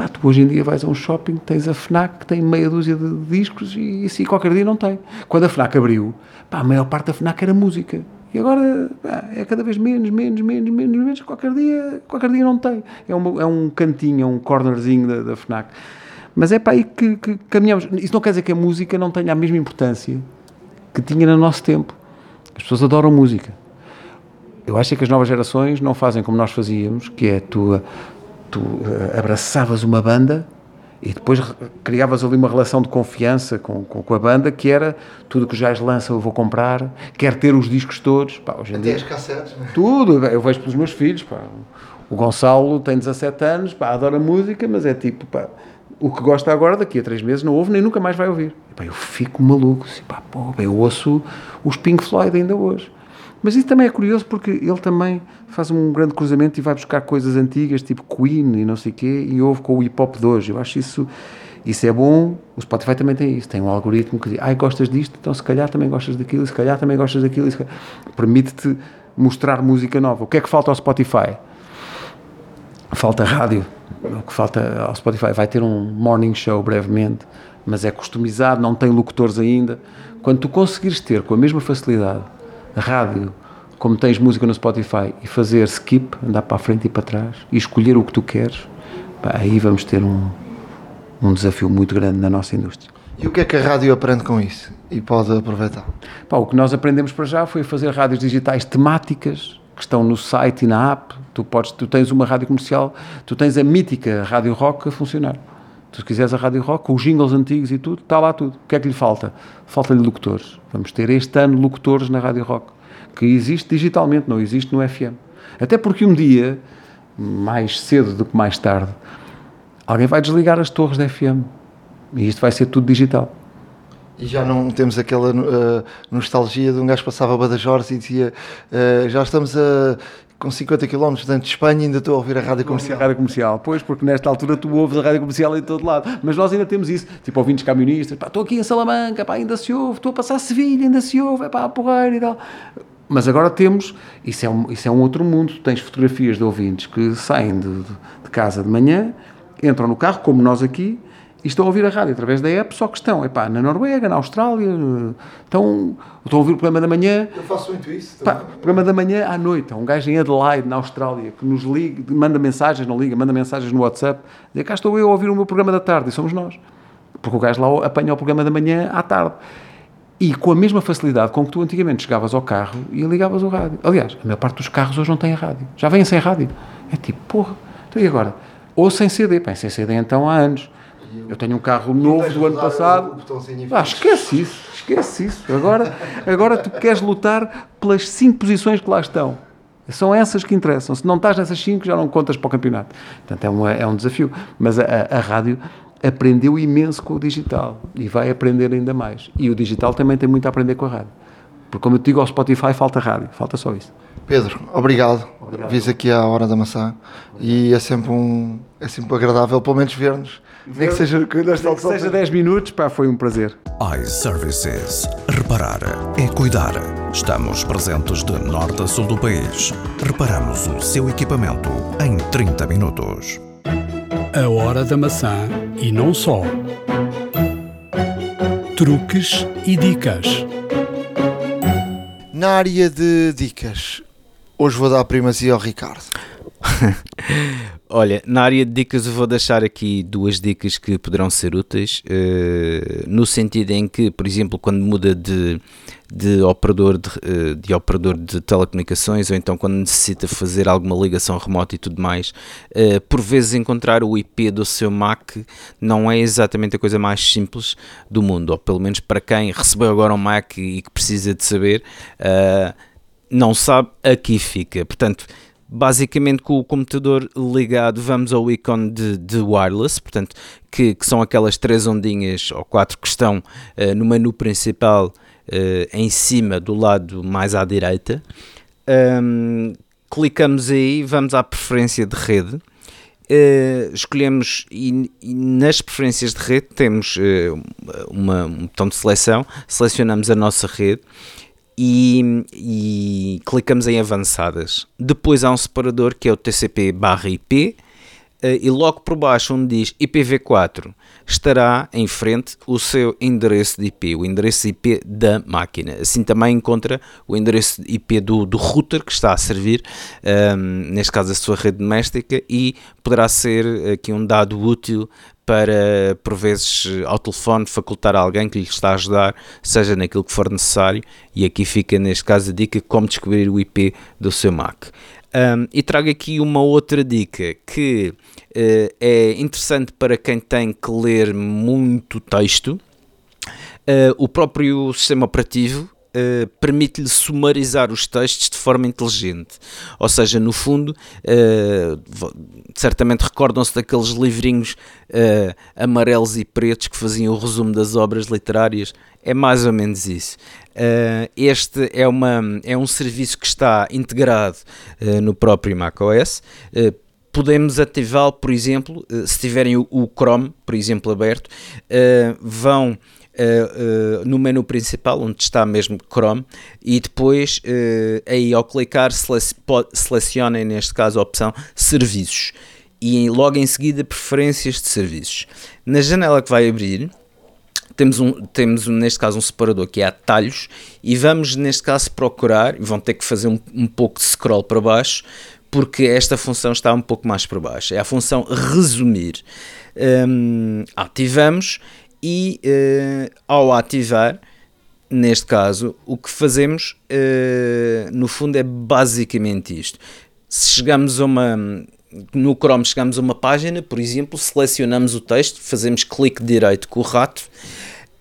[SPEAKER 5] Pá, tu hoje em dia vais a um shopping, tens a FNAC que tem meia dúzia de discos e isso qualquer dia não tem. Quando a FNAC abriu, pá, a maior parte da FNAC era música. E agora pá, é cada vez menos, menos, menos, menos, menos. Qualquer dia, qualquer dia não tem. É, uma, é um cantinho, é um cornerzinho da, da FNAC. Mas é para aí que, que caminhamos. Isso não quer dizer que a música não tenha a mesma importância que tinha no nosso tempo. As pessoas adoram música. eu acho que as novas gerações não fazem como nós fazíamos, que é tu, tu uh, abraçavas uma banda e depois criavas ali uma relação de confiança com, com, com a banda que era tudo que os gajos lançam eu vou comprar, quero ter os discos todos. Pá, hoje em
[SPEAKER 2] Até
[SPEAKER 5] dia,
[SPEAKER 2] as cassetes, não é?
[SPEAKER 5] tudo, eu vejo pelos meus filhos. Pá. O Gonçalo tem 17 anos, pá, adora música, mas é tipo, pá, o que gosta agora, daqui a 3 meses, não ouve nem nunca mais vai ouvir. E, pá, eu fico maluco, assim, pá, pô, eu ouço os Pink Floyd ainda hoje. Mas isso também é curioso porque ele também faz um grande cruzamento e vai buscar coisas antigas, tipo Queen e não sei o quê, e ouve com o hip hop de hoje. Eu acho isso, isso é bom. O Spotify também tem isso, tem um algoritmo que diz, ai, gostas disto, então se calhar também gostas daquilo, se calhar também gostas daquilo, permite-te mostrar música nova. O que é que falta ao Spotify? Falta rádio. O que falta ao Spotify vai ter um morning show brevemente, mas é customizado, não tem locutores ainda. Quando tu conseguires ter com a mesma facilidade rádio, como tens música no Spotify, e fazer skip, andar para a frente e para trás, e escolher o que tu queres, pá, aí vamos ter um, um desafio muito grande na nossa indústria.
[SPEAKER 2] E o que é que a rádio aprende com isso e pode aproveitar?
[SPEAKER 5] Pá, o que nós aprendemos para já foi fazer rádios digitais temáticas que estão no site e na app. Tu, podes, tu tens uma rádio comercial, tu tens a mítica Rádio Rock a funcionar. Tu, se quiseres a Rádio Rock, com os jingles antigos e tudo, está lá tudo. O que é que lhe falta? Falta-lhe locutores. Vamos ter este ano locutores na Rádio Rock, que existe digitalmente, não existe no FM. Até porque um dia, mais cedo do que mais tarde, alguém vai desligar as torres da FM e isto vai ser tudo digital.
[SPEAKER 2] E já não temos aquela uh, nostalgia de um gajo que passava Badajoz e dizia uh, já estamos a, com 50 km dentro de Espanha ainda estou a ouvir a rádio comercial.
[SPEAKER 5] A rádio comercial, pois, porque nesta altura tu ouves a rádio comercial em todo lado. Mas nós ainda temos isso, tipo ouvintes camionistas, pá, estou aqui em Salamanca, pá, ainda se ouve, estou a passar a Sevilha, ainda se ouve, é pá, a porreira e tal. Mas agora temos, isso é, um, isso é um outro mundo, tens fotografias de ouvintes que saem de, de casa de manhã, entram no carro, como nós aqui, e estão a ouvir a rádio através da app, só que estão epá, na Noruega, na Austrália, estão, estão a ouvir o programa da manhã.
[SPEAKER 2] Eu faço muito isso.
[SPEAKER 5] Pá, programa da manhã à noite. Há um gajo em Adelaide, na Austrália, que nos liga, manda mensagens, não liga, manda mensagens no WhatsApp, diz cá estou eu a ouvir o meu programa da tarde, e somos nós. Porque o gajo lá apanha o programa da manhã à tarde. E com a mesma facilidade com que tu antigamente chegavas ao carro e ligavas o rádio. Aliás, a maior parte dos carros hoje não tem rádio. Já vêm sem rádio. É tipo, porra, então e agora? Ou sem CD. Pá, sem CD então há anos. Eu tenho um carro novo do ano passado. Ah, esquece isso, esquece isso. Agora, agora tu queres lutar pelas cinco posições que lá estão. São essas que interessam. Se não estás nessas cinco, já não contas para o campeonato. Portanto, é um, é um desafio. Mas a, a, a rádio aprendeu imenso com o digital e vai aprender ainda mais. E o digital também tem muito a aprender com a rádio. Porque, como eu te digo, ao Spotify falta rádio, falta só isso.
[SPEAKER 2] Pedro, obrigado. obrigado. Vis aqui à Hora da Maçã e é sempre, um, é sempre agradável, pelo menos, ver-nos. Nem que seja,
[SPEAKER 5] que que seja 10 minutos, pá, foi um prazer.
[SPEAKER 3] iServices. Reparar é cuidar. Estamos presentes de norte a sul do país. Reparamos o seu equipamento em 30 minutos.
[SPEAKER 1] A Hora da Maçã e não só. Truques e dicas.
[SPEAKER 2] Na área de dicas, hoje vou dar primazia ao Ricardo. (laughs)
[SPEAKER 4] Olha, na área de dicas eu vou deixar aqui duas dicas que poderão ser úteis, uh, no sentido em que, por exemplo, quando muda de, de, operador de, uh, de, operador de telecomunicações ou então quando necessita fazer alguma ligação remota e tudo mais, uh, por vezes encontrar o IP do seu Mac não é exatamente a coisa mais simples do mundo, ou pelo menos para quem recebeu agora um Mac e que precisa de saber, não sabe, aqui fica. Portanto, basicamente com o computador ligado vamos ao ícone de, de wireless, portanto que, que, são aquelas três ondinhas ou quatro que estão uh, no menu principal uh, em cima do lado mais à direita. Um, clicamos aí, vamos à preferência de rede. Uh, escolhemos e, e, nas preferências de rede temos uma, um botão de seleção, selecionamos a nossa rede e, e, clicamos em avançadas. Depois há um separador que é o TCP barra IP eh, e logo por baixo onde diz IPv4 estará em frente o seu endereço de IP, o endereço IP da máquina. Assim também encontra o endereço de IP do, do router que está a servir, um, ehm, neste caso a sua rede doméstica, e poderá ser aqui um dado útil para, por vezes, ao telefone, facultar alguém que lhe está a ajudar, seja naquilo que for necessário. E aqui fica, neste caso, a dica como descobrir o IP do seu Mac. Um, e trago aqui uma outra dica que uh, é interessante para quem tem que ler muito texto. Uh, o próprio sistema operativo Uh, permite-lhe sumarizar os textos de forma inteligente. Ou seja, no fundo, uh, certamente recordam-se daqueles livrinhos uh, amarelos e pretos que faziam o resumo das obras literárias. É mais ou menos isso. este é, uma, é um serviço que está integrado no próprio macOS podemos ativá-lo, por exemplo, se tiverem o, Chrome, por exemplo, aberto, vão uh, no menu principal, onde está mesmo Chrome, e depois aí ao clicar selecionem neste caso a opção Serviços e logo em seguida Preferências de Serviços. Na janela que vai abrir, temos, um, temos um, neste caso um separador que é atalhos e vamos neste caso procurar, vão ter que fazer um, um pouco de scroll para baixo porque esta função está um pouco mais para baixo, é a função resumir. Um, ativamos e uh, ao ativar, neste caso, o que fazemos uh, no fundo é basicamente isto. Se chegamos a uma. No Chrome chegamos a uma página, por exemplo, selecionamos o texto, fazemos clique direito com o rato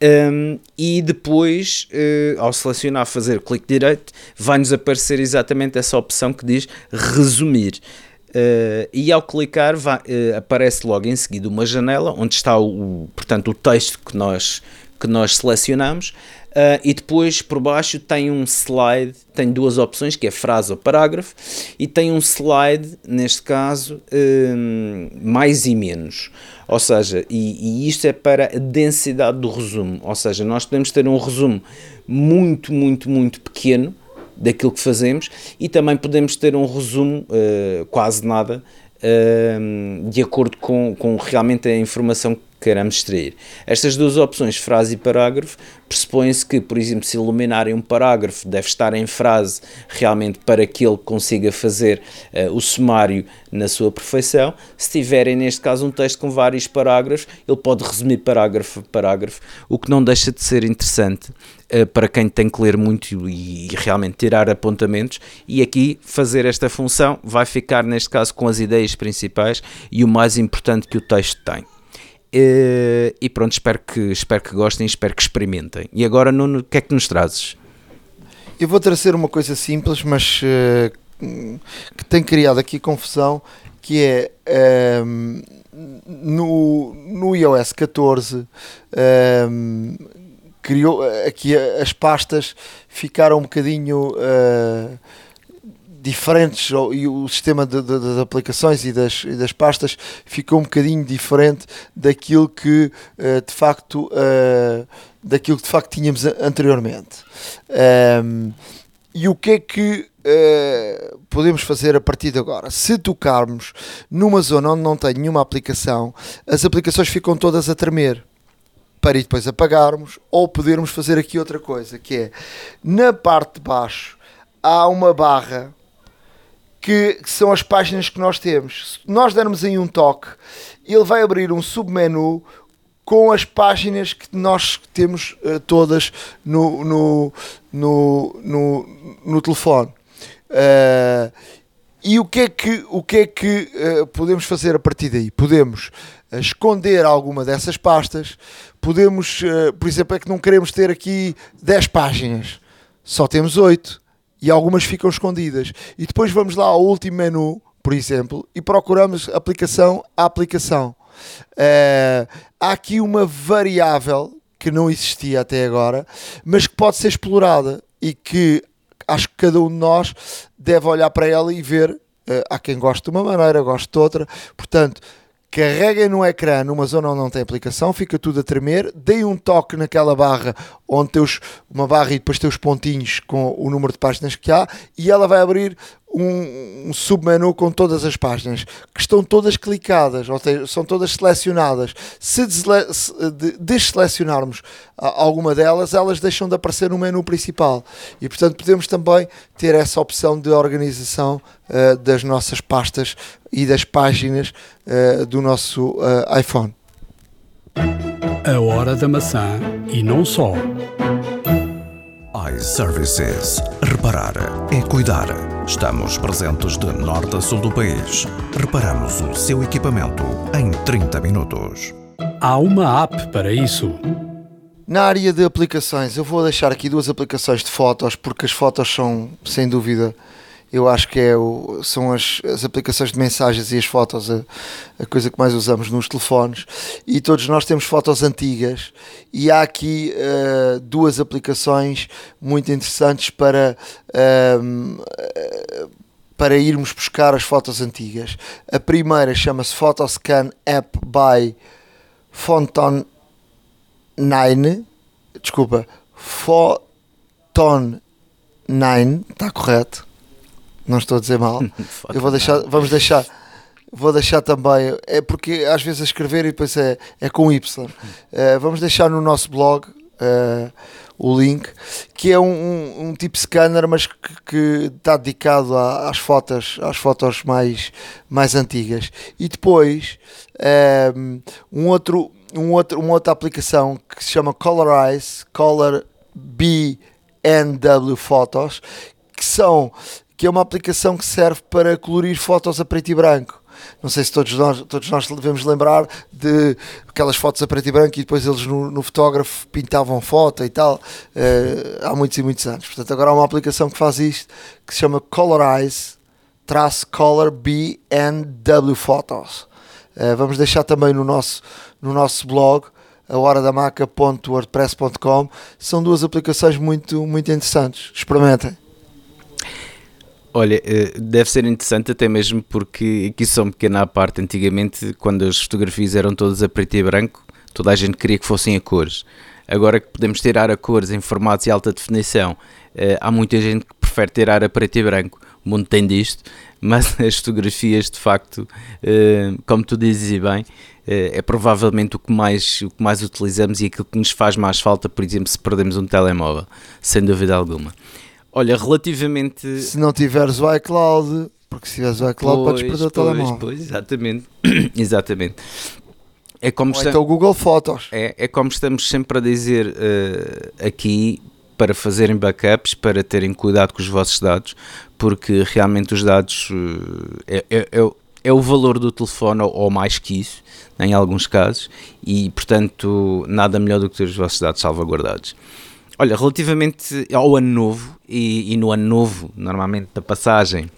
[SPEAKER 4] um, e depois, uh, ao selecionar fazer clique direito, vai-nos aparecer exatamente essa opção que diz resumir. Uh, e ao clicar vai, uh, aparece logo em seguida uma janela onde está o, portanto, o texto que nós, que nós selecionamos uh, e depois por baixo tem um slide, tem duas opções que é frase ou parágrafo e tem um slide, neste caso, mais e menos. Ou seja, e, e isto é para a densidade do resumo, ou seja, nós podemos ter um resumo muito, muito, muito pequeno daquilo que fazemos e também podemos ter um resumo, uh, quase nada, uh, de acordo com, com realmente a informação queiramos extrair. Estas duas opções, frase e parágrafo, pressupõe-se que, por exemplo, se iluminarem um parágrafo, deve estar em frase realmente para que ele consiga fazer uh, o sumário na sua perfeição. Se tiverem, neste caso, um texto com vários parágrafos, ele pode resumir parágrafo a parágrafo, o que não deixa de ser interessante uh, para quem tem que ler muito e, e realmente tirar apontamentos. E aqui fazer esta função vai ficar, neste caso, com as ideias principais e o mais importante que o texto tem. Uh, e pronto, espero que, espero que gostem, espero que experimentem. E agora, Nuno, o que é que nos trazes?
[SPEAKER 2] Eu vou trazer uma coisa simples, mas uh, que tem criado aqui confusão, que é um, ehm, no, no iOS 14 um, criou aqui as pastas ficaram um bocadinho uh, diferentes e o sistema de, de, das aplicações e das, e das pastas ficou um bocadinho diferente daquilo que uh, de facto uh, daquilo que de facto tínhamos anteriormente. Um, e o que é que uh, podemos fazer a partir de agora? Se tocarmos numa zona onde não tem nenhuma aplicação as aplicações ficam todas a tremer para depois apagarmos ou podermos fazer aqui outra coisa que é na parte de baixo há uma barra que, que, são as páginas que nós temos. Se nós dermos aí um toque, ele vai abrir um submenu com as páginas que nós temos uh, todas no, no, no, no, no telefone. Uh, e o que é que, o que, é que uh, podemos fazer a partir daí? Podemos esconder alguma dessas pastas, podemos, por exemplo, é que não queremos ter aqui 10 páginas, só temos 8 e algumas ficam escondidas. E depois vamos lá ao último menu, por exemplo, e procuramos aplicação a aplicação. Uh, há aqui uma variável que não existia até agora, mas que pode ser explorada e que acho que cada um de nós deve olhar para ela e ver. Uh, há quem goste de uma maneira, goste de outra. Portanto, carreguem no ecrã numa zona onde não tem aplicação, fica tudo a tremer, deem um toque naquela barra onde tem uma barra e depois tem os pontinhos com o número de páginas que há e ela vai abrir um, um submenu com todas as páginas que estão todas clicadas, ou seja, são todas selecionadas. Se desselecionarmos alguma delas, elas deixam de aparecer no menu principal e, portanto, podemos também ter essa opção de organização uh, das nossas pastas e das páginas uh, do nosso uh, iPhone.
[SPEAKER 1] A hora da maçã e não só.
[SPEAKER 3] iServices. Reparar é cuidar. Estamos presentes de norte a sul do país. Reparamos o seu equipamento em 30 minutos.
[SPEAKER 1] Há uma app para isso.
[SPEAKER 2] Na área de aplicações, eu vou deixar aqui duas aplicações de fotos, porque as fotos são, sem dúvida, eu acho que é o, são as, as aplicações de mensagens e as fotos a, a coisa que mais usamos nos telefones. E todos nós temos fotos antigas, e há aqui uh, duas aplicações muito interessantes para. Uh, para irmos buscar as fotos antigas. A primeira chama-se Photoscan App by Fonton 9, desculpa, Photon 9, está correto? Não estou a dizer mal. (laughs) Eu vou deixar, vamos deixar, vou deixar também, é porque às vezes a escrever e depois é, é com Y. Uh, vamos deixar no nosso blog uh, o link, que é um, um, um tipo scanner, mas que, que está dedicado a, às fotos, às fotos mais, mais antigas. E depois um, um outro um outro, uma outra aplicação que se chama Colorize, Color BNW Photos, que são que é uma aplicação que serve para colorir fotos a preto e branco. Não sei se todos nós, todos nós devemos lembrar de aquelas fotos a preto e branco e depois eles no, no fotógrafo pintavam foto e tal, uh, há muitos e muitos anos. Portanto, agora há uma aplicação que faz isto que se chama Colorize traço Color BNW Photos. Uh, vamos deixar também no nosso, no nosso blog a horadamaca.wordpress.com são duas aplicações muito, muito interessantes. Experimentem.
[SPEAKER 4] Olha, eh, deve ser interessante até mesmo porque aqui só uma pequena parte. Antigamente, quando as fotografias eram todas a preto e branco, toda a gente queria que fossem a cores. Agora que podemos tirar a cores em formatos de alta definição, eh, há muita gente que prefere tirar a preto e branco. O mundo tem disto, (laughs) mas as fotografias, de facto, eh, como tu dizes bem, é provavelmente o que, mais, o que mais utilizamos e aquilo que nos faz mais falta, por exemplo, se perdemos um telemóvel, sem dúvida alguma. Olha, relativamente.
[SPEAKER 2] Se não tiveres o iCloud, porque se tiveres o iCloud pois, podes perder o telemóvel.
[SPEAKER 4] Pois, exatamente. (clears throat) exatamente. É como
[SPEAKER 2] Ou então o Google Fotos.
[SPEAKER 4] É, é como estamos sempre a dizer uh, aqui para fazerem backups, para terem cuidado com os vossos dados, porque realmente os dados uh, é, é, é, é, o valor do telefone ou, ou mais que isso, em alguns casos, e portanto nada melhor do que ter os vossos dados salvaguardados. Olha, relativamente ao ano novo, e, e, no ano novo, normalmente da passagem,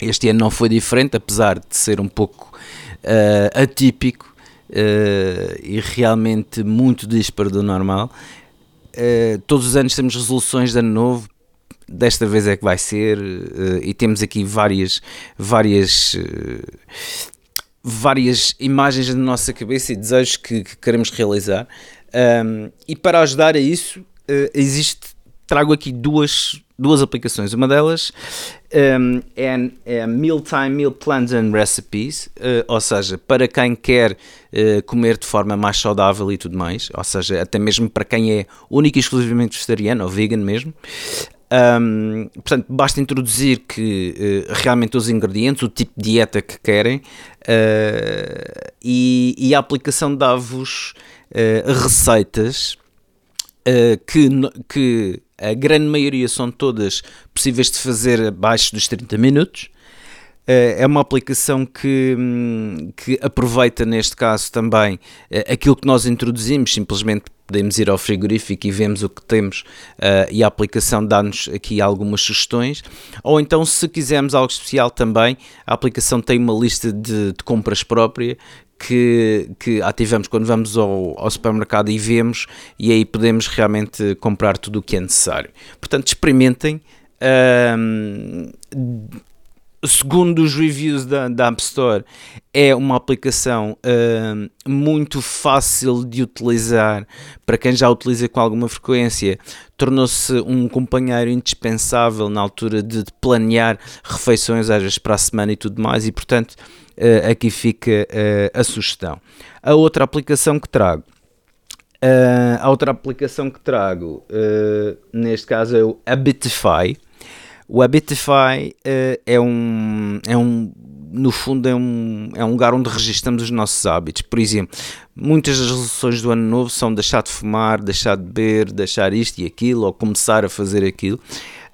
[SPEAKER 4] este ano não foi diferente, apesar de ser um pouco uh, atípico uh, e realmente muito disparo do normal. Uh, todos os anos temos resoluções de ano novo, desta vez é que vai ser, e temos aqui várias, várias várias imagens na nossa cabeça e desejos que, que queremos realizar. Um, e para ajudar a isso, existe, trago aqui duas, duas aplicações. Uma delas um, é, é Mealtime Meal Plans and Recipes, uh, ou seja, para quem quer uh, comer de forma mais saudável e tudo mais, ou seja, até mesmo para quem é único e exclusivamente vegetariano ou vegan mesmo. Um, portanto, basta introduzir que uh, realmente os ingredientes, o tipo de dieta que querem e, e, a aplicação dá-vos receitas uh, que, que a grande maioria são todas possíveis de fazer abaixo dos 30 minutos. Uh, é uma aplicação que, hum, que aproveita, neste caso, também uh, aquilo que nós introduzimos, simplesmente podemos ir ao frigorífico e vemos o que temos e a aplicação dá-nos aqui algumas sugestões. Ou então, se quisermos algo especial também, a aplicação tem uma lista de, de compras própria que, que ativamos quando vamos ao, ao, supermercado e vemos, e aí podemos realmente comprar tudo o que é necessário. Portanto, experimentem. Segundo os reviews da, da, App Store, é uma aplicação muito fácil de utilizar para quem já utiliza com alguma frequência. Tornou-se um companheiro indispensável na altura de, planear refeições, às vezes para a semana e tudo mais, e portanto, uh, aqui fica uh, a sugestão. A outra aplicação que trago. a outra aplicação que trago, neste caso, é o Habitify o Habitify uh, é, um, é um no fundo é um, é um lugar onde registramos os nossos hábitos. Por exemplo, muitas das resoluções do ano novo são deixar de fumar, deixar de beber, deixar isto e aquilo, ou começar a fazer aquilo.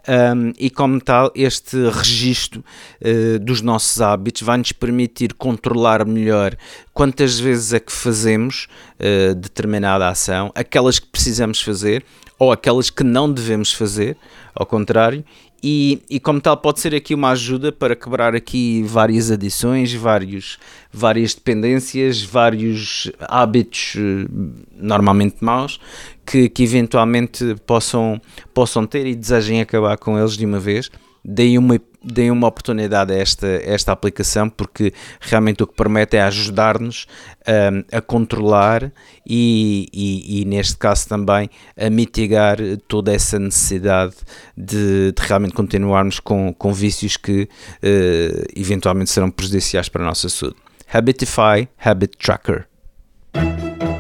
[SPEAKER 4] Um, e como tal, este registro uh, dos nossos hábitos vai nos permitir controlar melhor quantas vezes é que fazemos uh, determinada ação, aquelas que precisamos fazer ou aquelas que não devemos fazer, ao contrário, e, e, como tal pode ser aqui uma ajuda para quebrar aqui várias adições, vários, várias dependências, vários hábitos eh, normalmente maus que, que eventualmente possam, possam ter e desejem acabar com eles de uma vez. Deem uma, deem uma oportunidade a esta, esta aplicação porque realmente o que permite é ajudar-nos um, a controlar e, e, e, neste caso também a mitigar toda essa necessidade de, de realmente continuarmos com, com vícios que uh, eventualmente serão prejudiciais para a nossa saúde. Habitify Habit Tracker.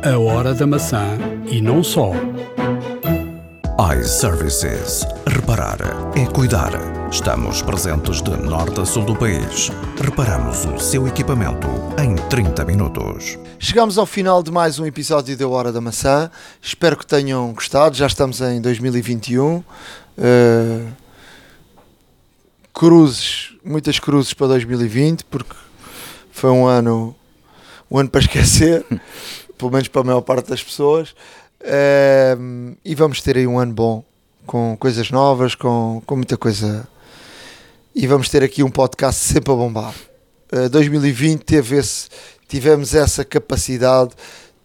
[SPEAKER 1] A hora da maçã e não só
[SPEAKER 3] iServices. Reparar é cuidar. Estamos presentes de norte a sul do país. Reparamos o seu equipamento em 30 minutos.
[SPEAKER 2] Chegamos ao final de mais um episódio da Hora da Maçã. Espero que tenham gostado. Já estamos em 2021. Uh, eh, cruzes, muitas cruzes para 2020, porque foi um ano, um ano para esquecer, (laughs) pelo menos para a maior parte das pessoas. Uh, e vamos ter aí um ano bom, com coisas novas, com, com muita coisa. E vamos ter aqui um podcast sempre a bombar. Uh, 2020 teve esse, tivemos essa capacidade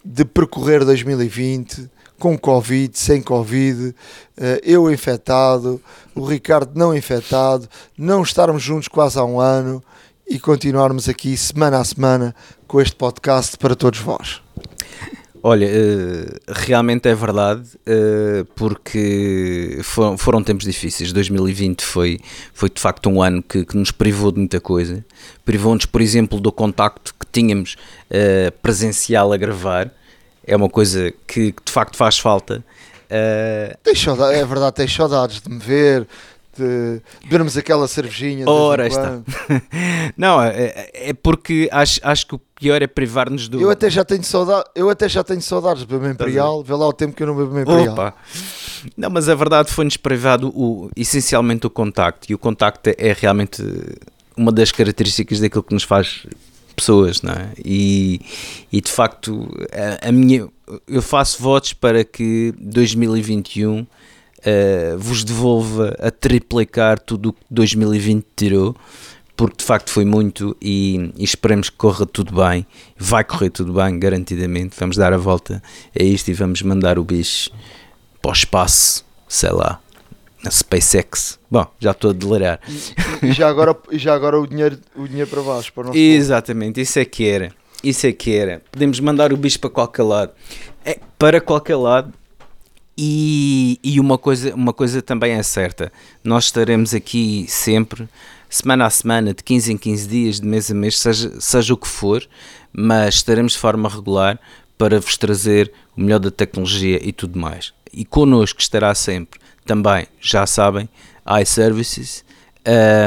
[SPEAKER 2] de percorrer 2020 com Covid, sem Covid, uh, eu infectado, o Ricardo não infectado, não estarmos juntos quase há um ano e continuarmos aqui semana a semana com este podcast para todos vós.
[SPEAKER 4] Olha, uh, realmente é verdade, uh, porque foram, tempos difíceis. 2020 foi, foi de facto um ano que, que nos privou de muita coisa. Privou-nos, por exemplo, do contacto que tínhamos uh, presencial a gravar. É uma coisa que, que de facto faz falta.
[SPEAKER 2] Uh... é verdade, tens saudades de me ver, de bebermos aquela cervejinha.
[SPEAKER 4] Ora, está. (laughs) não, é, é, porque acho, acho que o pior é privar-nos do.
[SPEAKER 2] Eu até já tenho saudade, eu até já tenho saudades de beber Imperial, vê lá o tempo que eu não bebo Imperial. Opa.
[SPEAKER 4] Não, mas a verdade foi-nos privado o, essencialmente o contacto, e o contacto é, é realmente uma das características daquilo que nos faz pessoas, não é? E, e de facto, a, a minha, eu faço votos para que 2021 uh, vos devolva a triplicar tudo o que 2020 tirou, porque de facto foi muito e, e, esperemos que corra tudo bem. Vai correr tudo bem, garantidamente. Vamos dar a volta a isto e vamos mandar o bicho para o espaço, sei lá. Na SpaceX. Bom, já estou a delirar.
[SPEAKER 2] E, já agora, já agora o, dinheiro, o dinheiro para baixo. Para o nosso
[SPEAKER 4] Exatamente, isso é que era. Isso é que era. Podemos mandar o bicho para qualquer lado. É, para qualquer lado e, e uma, coisa, uma coisa também é certa: nós estaremos aqui sempre, semana a semana, de 15 em 15 dias, de mês a mês, seja, seja o que for, mas estaremos de forma regular para vos trazer o melhor da tecnologia e tudo mais. E connosco estará sempre também, já sabem, iServices,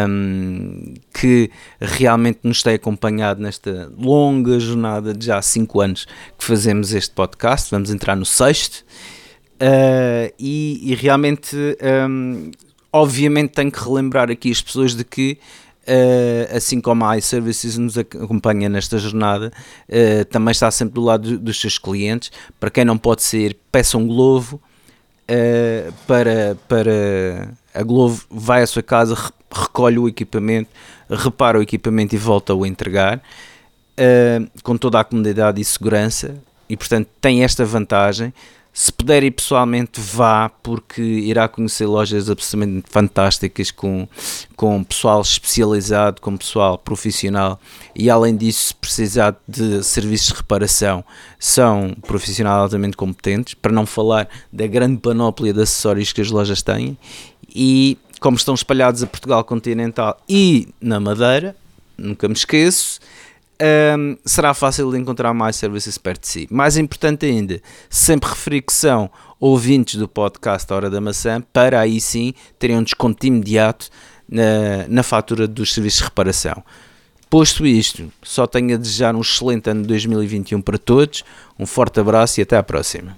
[SPEAKER 4] um, que realmente nos tem acompanhado nesta longa jornada de já 5 anos que fazemos este podcast. Vamos entrar no sexto Uh, e, e, realmente, um, obviamente, tenho que relembrar aqui as pessoas de que, uh, assim como a iServices nos acompanha nesta jornada, uh, também está sempre do lado dos seus clientes. Para quem não pode ser, peça um Glovo para, para a Glovo, vai à sua casa, recolhe o equipamento, repara o equipamento e volta a o entregar. com toda a comodidade e segurança, e portanto tem esta vantagem se puder ir pessoalmente, vá, porque irá conhecer lojas absolutamente fantásticas com, com pessoal especializado, com pessoal profissional e, além disso, se precisar de serviços de reparação, são profissionais altamente competentes, para não falar da grande panóplia de acessórios que as lojas têm. E como estão espalhados a Portugal continental e na Madeira, nunca me esqueço um, será fácil de encontrar mais serviços perto de si. Mais importante ainda, sempre referir que são ouvintes do podcast Hora da Maçã, para aí sim terem um desconto imediato na, na fatura dos serviços de reparação. Posto isto, só tenho a desejar um excelente ano de 2021 para todos, um forte abraço e até à próxima.